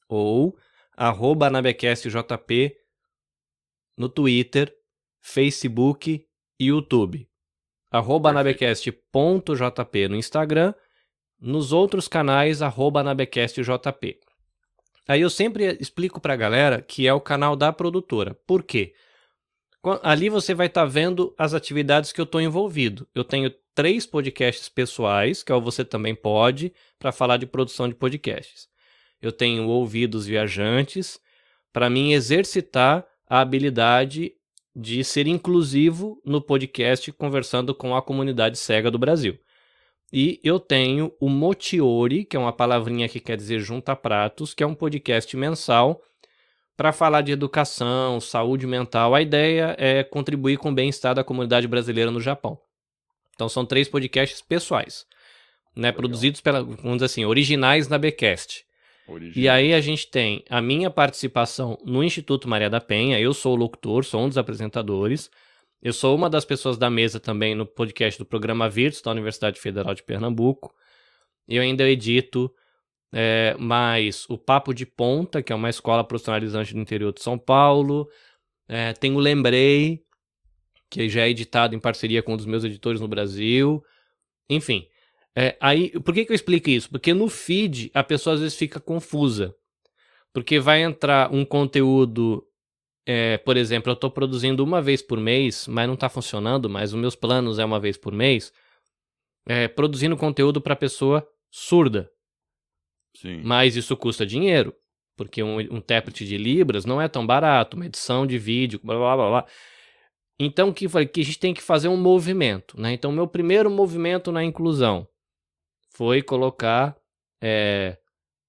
ou arroba nabecastjp no Twitter, Facebook e YouTube. Arroba nabecast.jp no Instagram, nos outros canais arroba nabecastjp. Aí eu sempre explico pra galera que é o canal da produtora. Por quê? Ali você vai estar tá vendo as atividades que eu estou envolvido. Eu tenho três podcasts pessoais, que é o Você Também Pode, para falar de produção de podcasts. Eu tenho Ouvidos Viajantes, para mim exercitar a habilidade de ser inclusivo no podcast conversando com a comunidade cega do Brasil. E eu tenho o Motiori, que é uma palavrinha que quer dizer junta pratos, que é um podcast mensal para falar de educação, saúde mental. A ideia é contribuir com o bem-estar da comunidade brasileira no Japão. Então são três podcasts pessoais, né, produzidos pela, vamos dizer assim, originais na Becast. E aí a gente tem a minha participação no Instituto Maria da Penha, eu sou o locutor, sou um dos apresentadores. Eu sou uma das pessoas da mesa também no podcast do programa Virtus da Universidade Federal de Pernambuco. Eu ainda edito é, mais o Papo de Ponta, que é uma escola profissionalizante do interior de São Paulo. É, tem o Lembrei, que já é editado em parceria com um dos meus editores no Brasil. Enfim, é, aí, por que, que eu explico isso? Porque no feed a pessoa às vezes fica confusa. Porque vai entrar um conteúdo, é, por exemplo, eu estou produzindo uma vez por mês, mas não está funcionando, mas os meus planos é uma vez por mês, é, produzindo conteúdo para pessoa surda. Sim. Mas isso custa dinheiro, porque um, um intérprete de Libras não é tão barato, uma edição de vídeo, blá blá blá blá. Então, que, que a gente tem que fazer um movimento, né? Então, meu primeiro movimento na inclusão foi colocar é,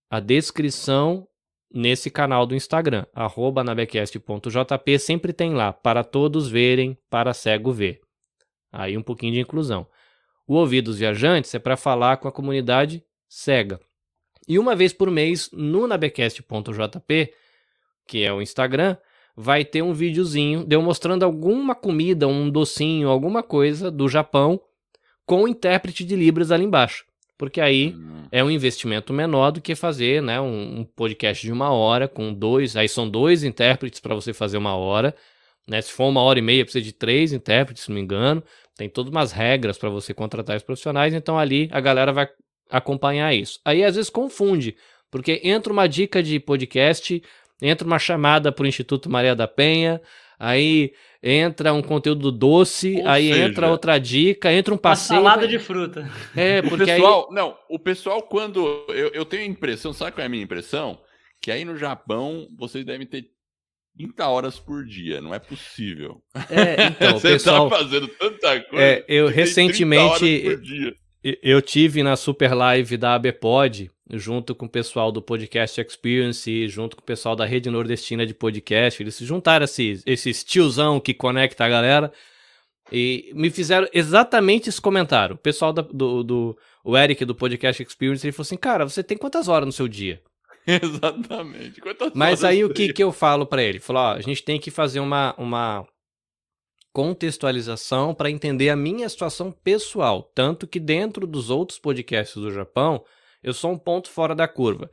a descrição nesse canal do Instagram, nabecast.jp, sempre tem lá, para todos verem, para cego ver. Aí um pouquinho de inclusão. O Ouvidos Viajantes é para falar com a comunidade cega. E uma vez por mês, no nabecast.jp, que é o Instagram, vai ter um videozinho de eu mostrando alguma comida, um docinho, alguma coisa do Japão com o intérprete de Libras ali embaixo porque aí hum. é um investimento menor do que fazer né, um, um, podcast de uma hora com dois, aí são dois intérpretes para você fazer uma hora, né? Se for uma hora e meia, precisa de três intérpretes, se não me engano. Tem todas umas regras para você contratar os profissionais, então ali a galera vai acompanhar isso. Aí às vezes confunde, porque entra uma dica de podcast, entra uma chamada para o Instituto Maria da Penha, aí entra um conteúdo doce, Ou aí seja, entra outra dica, entra um passeio. Uma salada de fruta. É, porque o pessoal, aí... não, o pessoal quando eu, eu tenho a impressão, sabe qual é a minha impressão? Que aí no Japão vocês devem ter 30 horas por dia, não é possível. É, então, Você tá pessoal, tá fazendo tanta coisa. É, eu recentemente eu tive na super live da ABPod junto com o pessoal do Podcast Experience, junto com o pessoal da Rede Nordestina de Podcast. Eles se juntaram, esses, esses tiozão que conecta a galera, e me fizeram exatamente esse comentário. O pessoal da, do, do o Eric do Podcast Experience, ele falou assim, cara, você tem quantas horas no seu dia? Exatamente. Quantas Mas aí o que, que eu falo para ele? Falou, ó, a gente tem que fazer uma, uma contextualização para entender a minha situação pessoal. Tanto que dentro dos outros podcasts do Japão, eu sou um ponto fora da curva.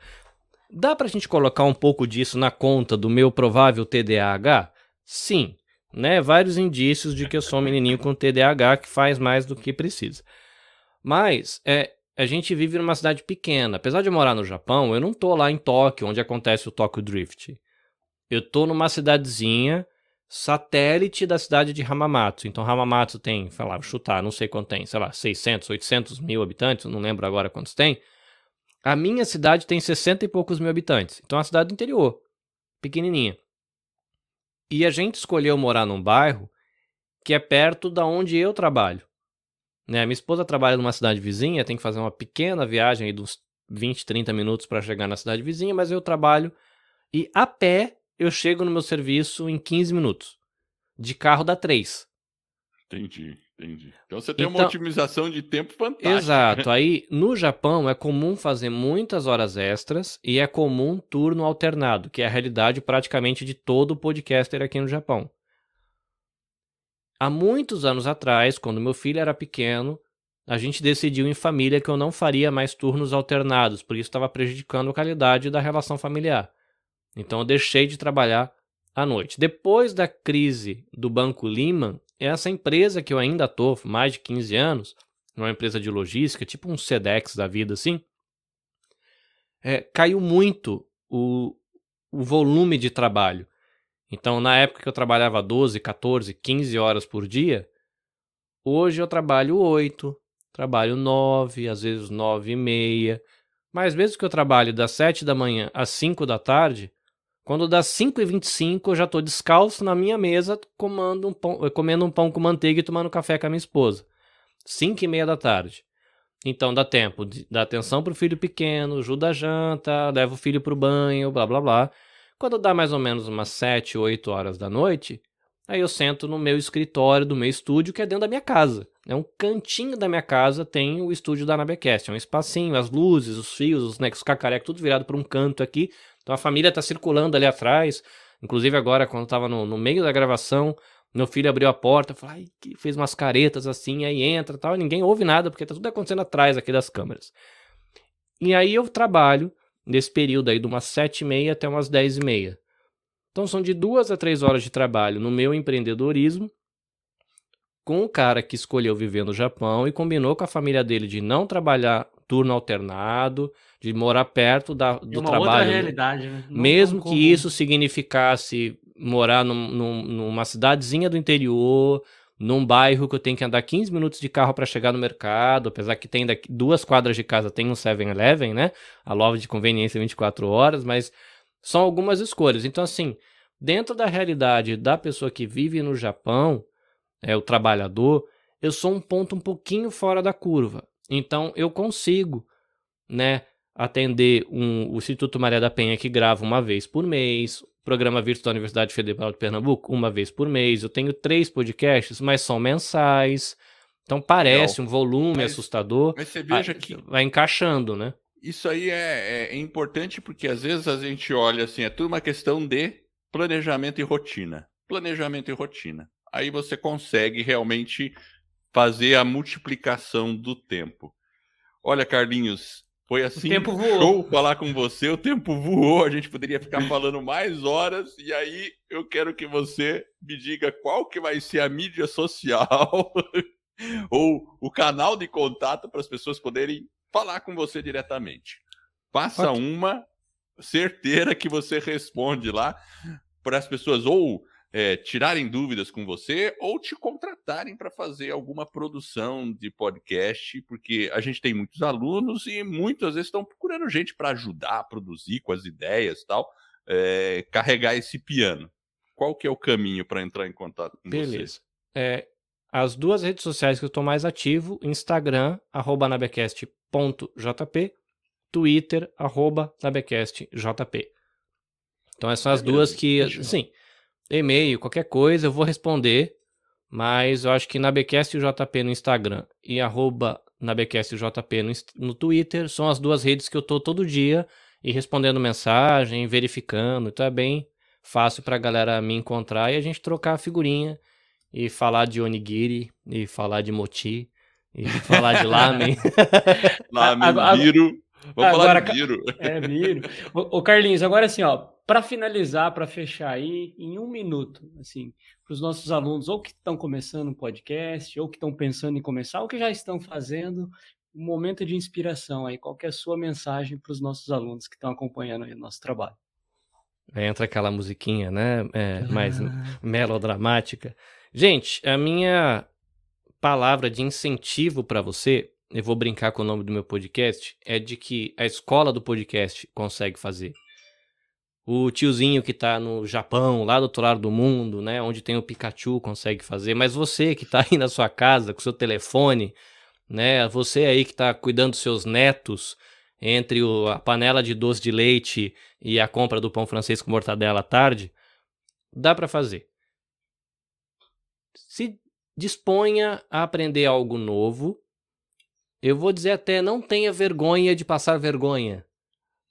Dá para a gente colocar um pouco disso na conta do meu provável TDAH? Sim, né? Vários indícios de que eu sou um menininho com TDAH que faz mais do que precisa. Mas é, a gente vive numa cidade pequena. Apesar de morar no Japão, eu não tô lá em Tóquio, onde acontece o Tokyo Drift. Eu tô numa cidadezinha satélite da cidade de Hamamatsu. Então Hamamatsu tem, sei lá, chutar, não sei quanto tem, sei lá, 600, 800 mil habitantes, não lembro agora quantos tem. A minha cidade tem 60 e poucos mil habitantes. Então é uma cidade do interior, pequenininha. E a gente escolheu morar num bairro que é perto da onde eu trabalho. Né? Minha esposa trabalha numa cidade vizinha, tem que fazer uma pequena viagem aí uns 20, 30 minutos para chegar na cidade vizinha, mas eu trabalho e a pé eu chego no meu serviço em 15 minutos. De carro dá 3. Entendi. Entendi. Então você tem então, uma otimização de tempo fantástica. Exato. Aí no Japão é comum fazer muitas horas extras e é comum turno alternado, que é a realidade praticamente de todo podcaster aqui no Japão. Há muitos anos atrás, quando meu filho era pequeno, a gente decidiu em família que eu não faria mais turnos alternados, porque isso estava prejudicando a qualidade da relação familiar. Então eu deixei de trabalhar à noite. Depois da crise do Banco Lehman, essa empresa que eu ainda estou, mais de 15 anos, uma empresa de logística, tipo um Sedex da vida assim, é, caiu muito o, o volume de trabalho. Então, na época que eu trabalhava 12, 14, 15 horas por dia, hoje eu trabalho 8, trabalho 9, às vezes 9 e meia. Mas mesmo que eu trabalhe das 7 da manhã às 5 da tarde, quando das 5 e 25 eu já estou descalço na minha mesa um, pão, comendo um pão com manteiga e tomando café com a minha esposa. 5 e meia da tarde. Então dá tempo de dar atenção pro filho pequeno, ajuda a janta, leva o filho pro banho, blá blá blá. Quando dá mais ou menos umas 7, 8 horas da noite, aí eu sento no meu escritório do meu estúdio, que é dentro da minha casa. É um cantinho da minha casa, tem o estúdio da Nabecast. É um espacinho, as luzes, os fios, os, né, os cacarecos, tudo virado para um canto aqui. Então a família tá circulando ali atrás. Inclusive agora, quando tava no, no meio da gravação, meu filho abriu a porta, falou, ai, fez umas caretas assim, aí entra tal, e ninguém ouve nada, porque tá tudo acontecendo atrás aqui das câmeras. E aí eu trabalho nesse período aí de umas sete e meia até umas dez e meia. Então são de duas a três horas de trabalho no meu empreendedorismo, com o cara que escolheu viver no Japão e combinou com a família dele de não trabalhar turno alternado, de morar perto da, do uma trabalho. Outra realidade, né? mesmo que isso significasse morar num, num, numa cidadezinha do interior, num bairro que eu tenho que andar 15 minutos de carro para chegar no mercado, apesar que tem daqui, duas quadras de casa, tem um 7-Eleven, né? A loja de conveniência 24 horas, mas são algumas escolhas. Então, assim, dentro da realidade da pessoa que vive no Japão, é o trabalhador, eu sou um ponto um pouquinho fora da curva. Então, eu consigo, né, atender um, o Instituto Maria da Penha que grava uma vez por mês, programa Virtus da Universidade Federal de Pernambuco, uma vez por mês. Eu tenho três podcasts, mas são mensais. Então parece um volume mas, assustador. Mas você veja que. Vai encaixando, né? Isso aí é, é, é importante porque às vezes a gente olha assim, é tudo uma questão de planejamento e rotina. Planejamento e rotina. Aí você consegue realmente fazer a multiplicação do tempo. Olha, Carlinhos, foi assim, show falar com você, o tempo voou, a gente poderia ficar falando mais horas, e aí eu quero que você me diga qual que vai ser a mídia social ou o canal de contato para as pessoas poderem falar com você diretamente. Faça uma certeira que você responde lá para as pessoas ou é, tirarem dúvidas com você ou te contratarem para fazer alguma produção de podcast, porque a gente tem muitos alunos e muitas vezes estão procurando gente para ajudar a produzir com as ideias tal, é, carregar esse piano. Qual que é o caminho para entrar em contato com Beleza. você? É, as duas redes sociais que eu estou mais ativo, Instagram, arroba nabecast.jp, Twitter, arroba nabecastjp. Então essas são as duas que, sim, e-mail, qualquer coisa, eu vou responder. Mas eu acho que na BQS JP no Instagram e arroba na BQS JP no, no Twitter são as duas redes que eu tô todo dia e respondendo mensagem, verificando. Então é bem fácil pra galera me encontrar e a gente trocar a figurinha e falar de onigiri e falar de moti e falar de lamen. lamen, miro. Vamos agora, falar de miro. É, miro. Ô, Carlinhos, agora assim, ó, para finalizar, para fechar aí, em um minuto, assim, para os nossos alunos, ou que estão começando um podcast, ou que estão pensando em começar, ou que já estão fazendo, um momento de inspiração aí. Qual é a sua mensagem para os nossos alunos que estão acompanhando aí o nosso trabalho? Entra aquela musiquinha, né? É, mais ah. melodramática. Gente, a minha palavra de incentivo para você, eu vou brincar com o nome do meu podcast, é de que a escola do podcast consegue fazer o tiozinho que tá no Japão, lá do outro lado do mundo, né, onde tem o Pikachu, consegue fazer, mas você que tá aí na sua casa com seu telefone, né, você aí que tá cuidando dos seus netos, entre o, a panela de doce de leite e a compra do pão francês com mortadela à tarde, dá para fazer. Se disponha a aprender algo novo, eu vou dizer até não tenha vergonha de passar vergonha,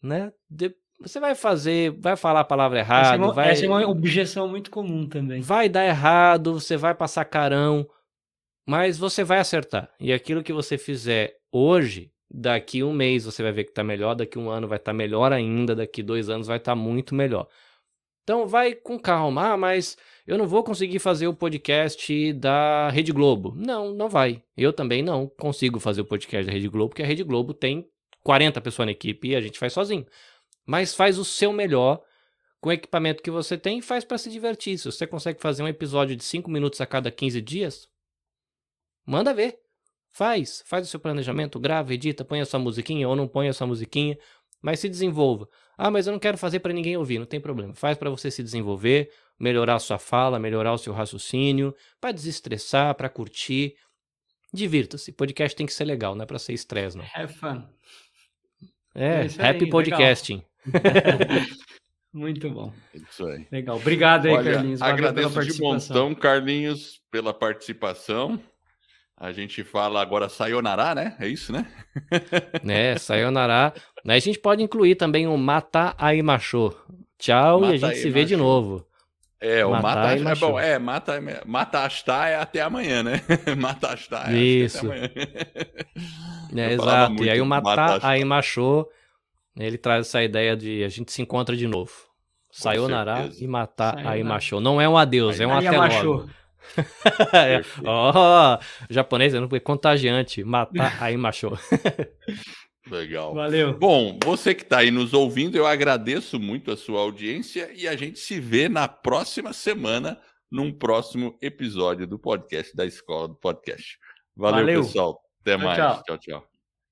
né? De você vai fazer, vai falar a palavra errada. Essa, é uma, vai... essa é uma objeção muito comum também. Vai dar errado, você vai passar carão, mas você vai acertar. E aquilo que você fizer hoje, daqui um mês você vai ver que está melhor, daqui um ano vai estar tá melhor ainda, daqui dois anos vai estar tá muito melhor. Então vai com calma, ah, mas eu não vou conseguir fazer o podcast da Rede Globo. Não, não vai. Eu também não consigo fazer o podcast da Rede Globo, porque a Rede Globo tem 40 pessoas na equipe e a gente faz sozinho mas faz o seu melhor com o equipamento que você tem e faz para se divertir. Se você consegue fazer um episódio de 5 minutos a cada 15 dias, manda ver. Faz, faz o seu planejamento, grava, edita, põe a sua musiquinha ou não põe a sua musiquinha, mas se desenvolva. Ah, mas eu não quero fazer para ninguém ouvir, não tem problema. Faz para você se desenvolver, melhorar a sua fala, melhorar o seu raciocínio, para desestressar, para curtir. Divirta-se. Podcast tem que ser legal, não é para ser estresse, não. Have fun. É, é happy aí, podcasting. Muito bom. Isso aí. Legal. Obrigado aí, Olha, Carlinhos. Valeu agradeço de montão, Carlinhos, pela participação. A gente fala agora Sayonara, né? É isso, né? É, Sayonara. A gente pode incluir também o Mata Aimacho. Tchau mata e a gente se vê de novo. É, o Mata é bom. É, Mata, mata Asta é até amanhã, né? mata Asta é Isso. até amanhã. É, exato. E aí o Mata Aimacho, ele traz essa ideia de a gente se encontra de novo. Sayonara e Mata Aimacho. Não é um adeus, é um até logo. é, oh, japonês é contagiante. Matar aí macho. Legal. Valeu. Bom, você que está aí nos ouvindo, eu agradeço muito a sua audiência e a gente se vê na próxima semana, num próximo episódio do podcast da Escola do Podcast. Valeu, Valeu. pessoal. Até tchau, mais. tchau. tchau. tchau.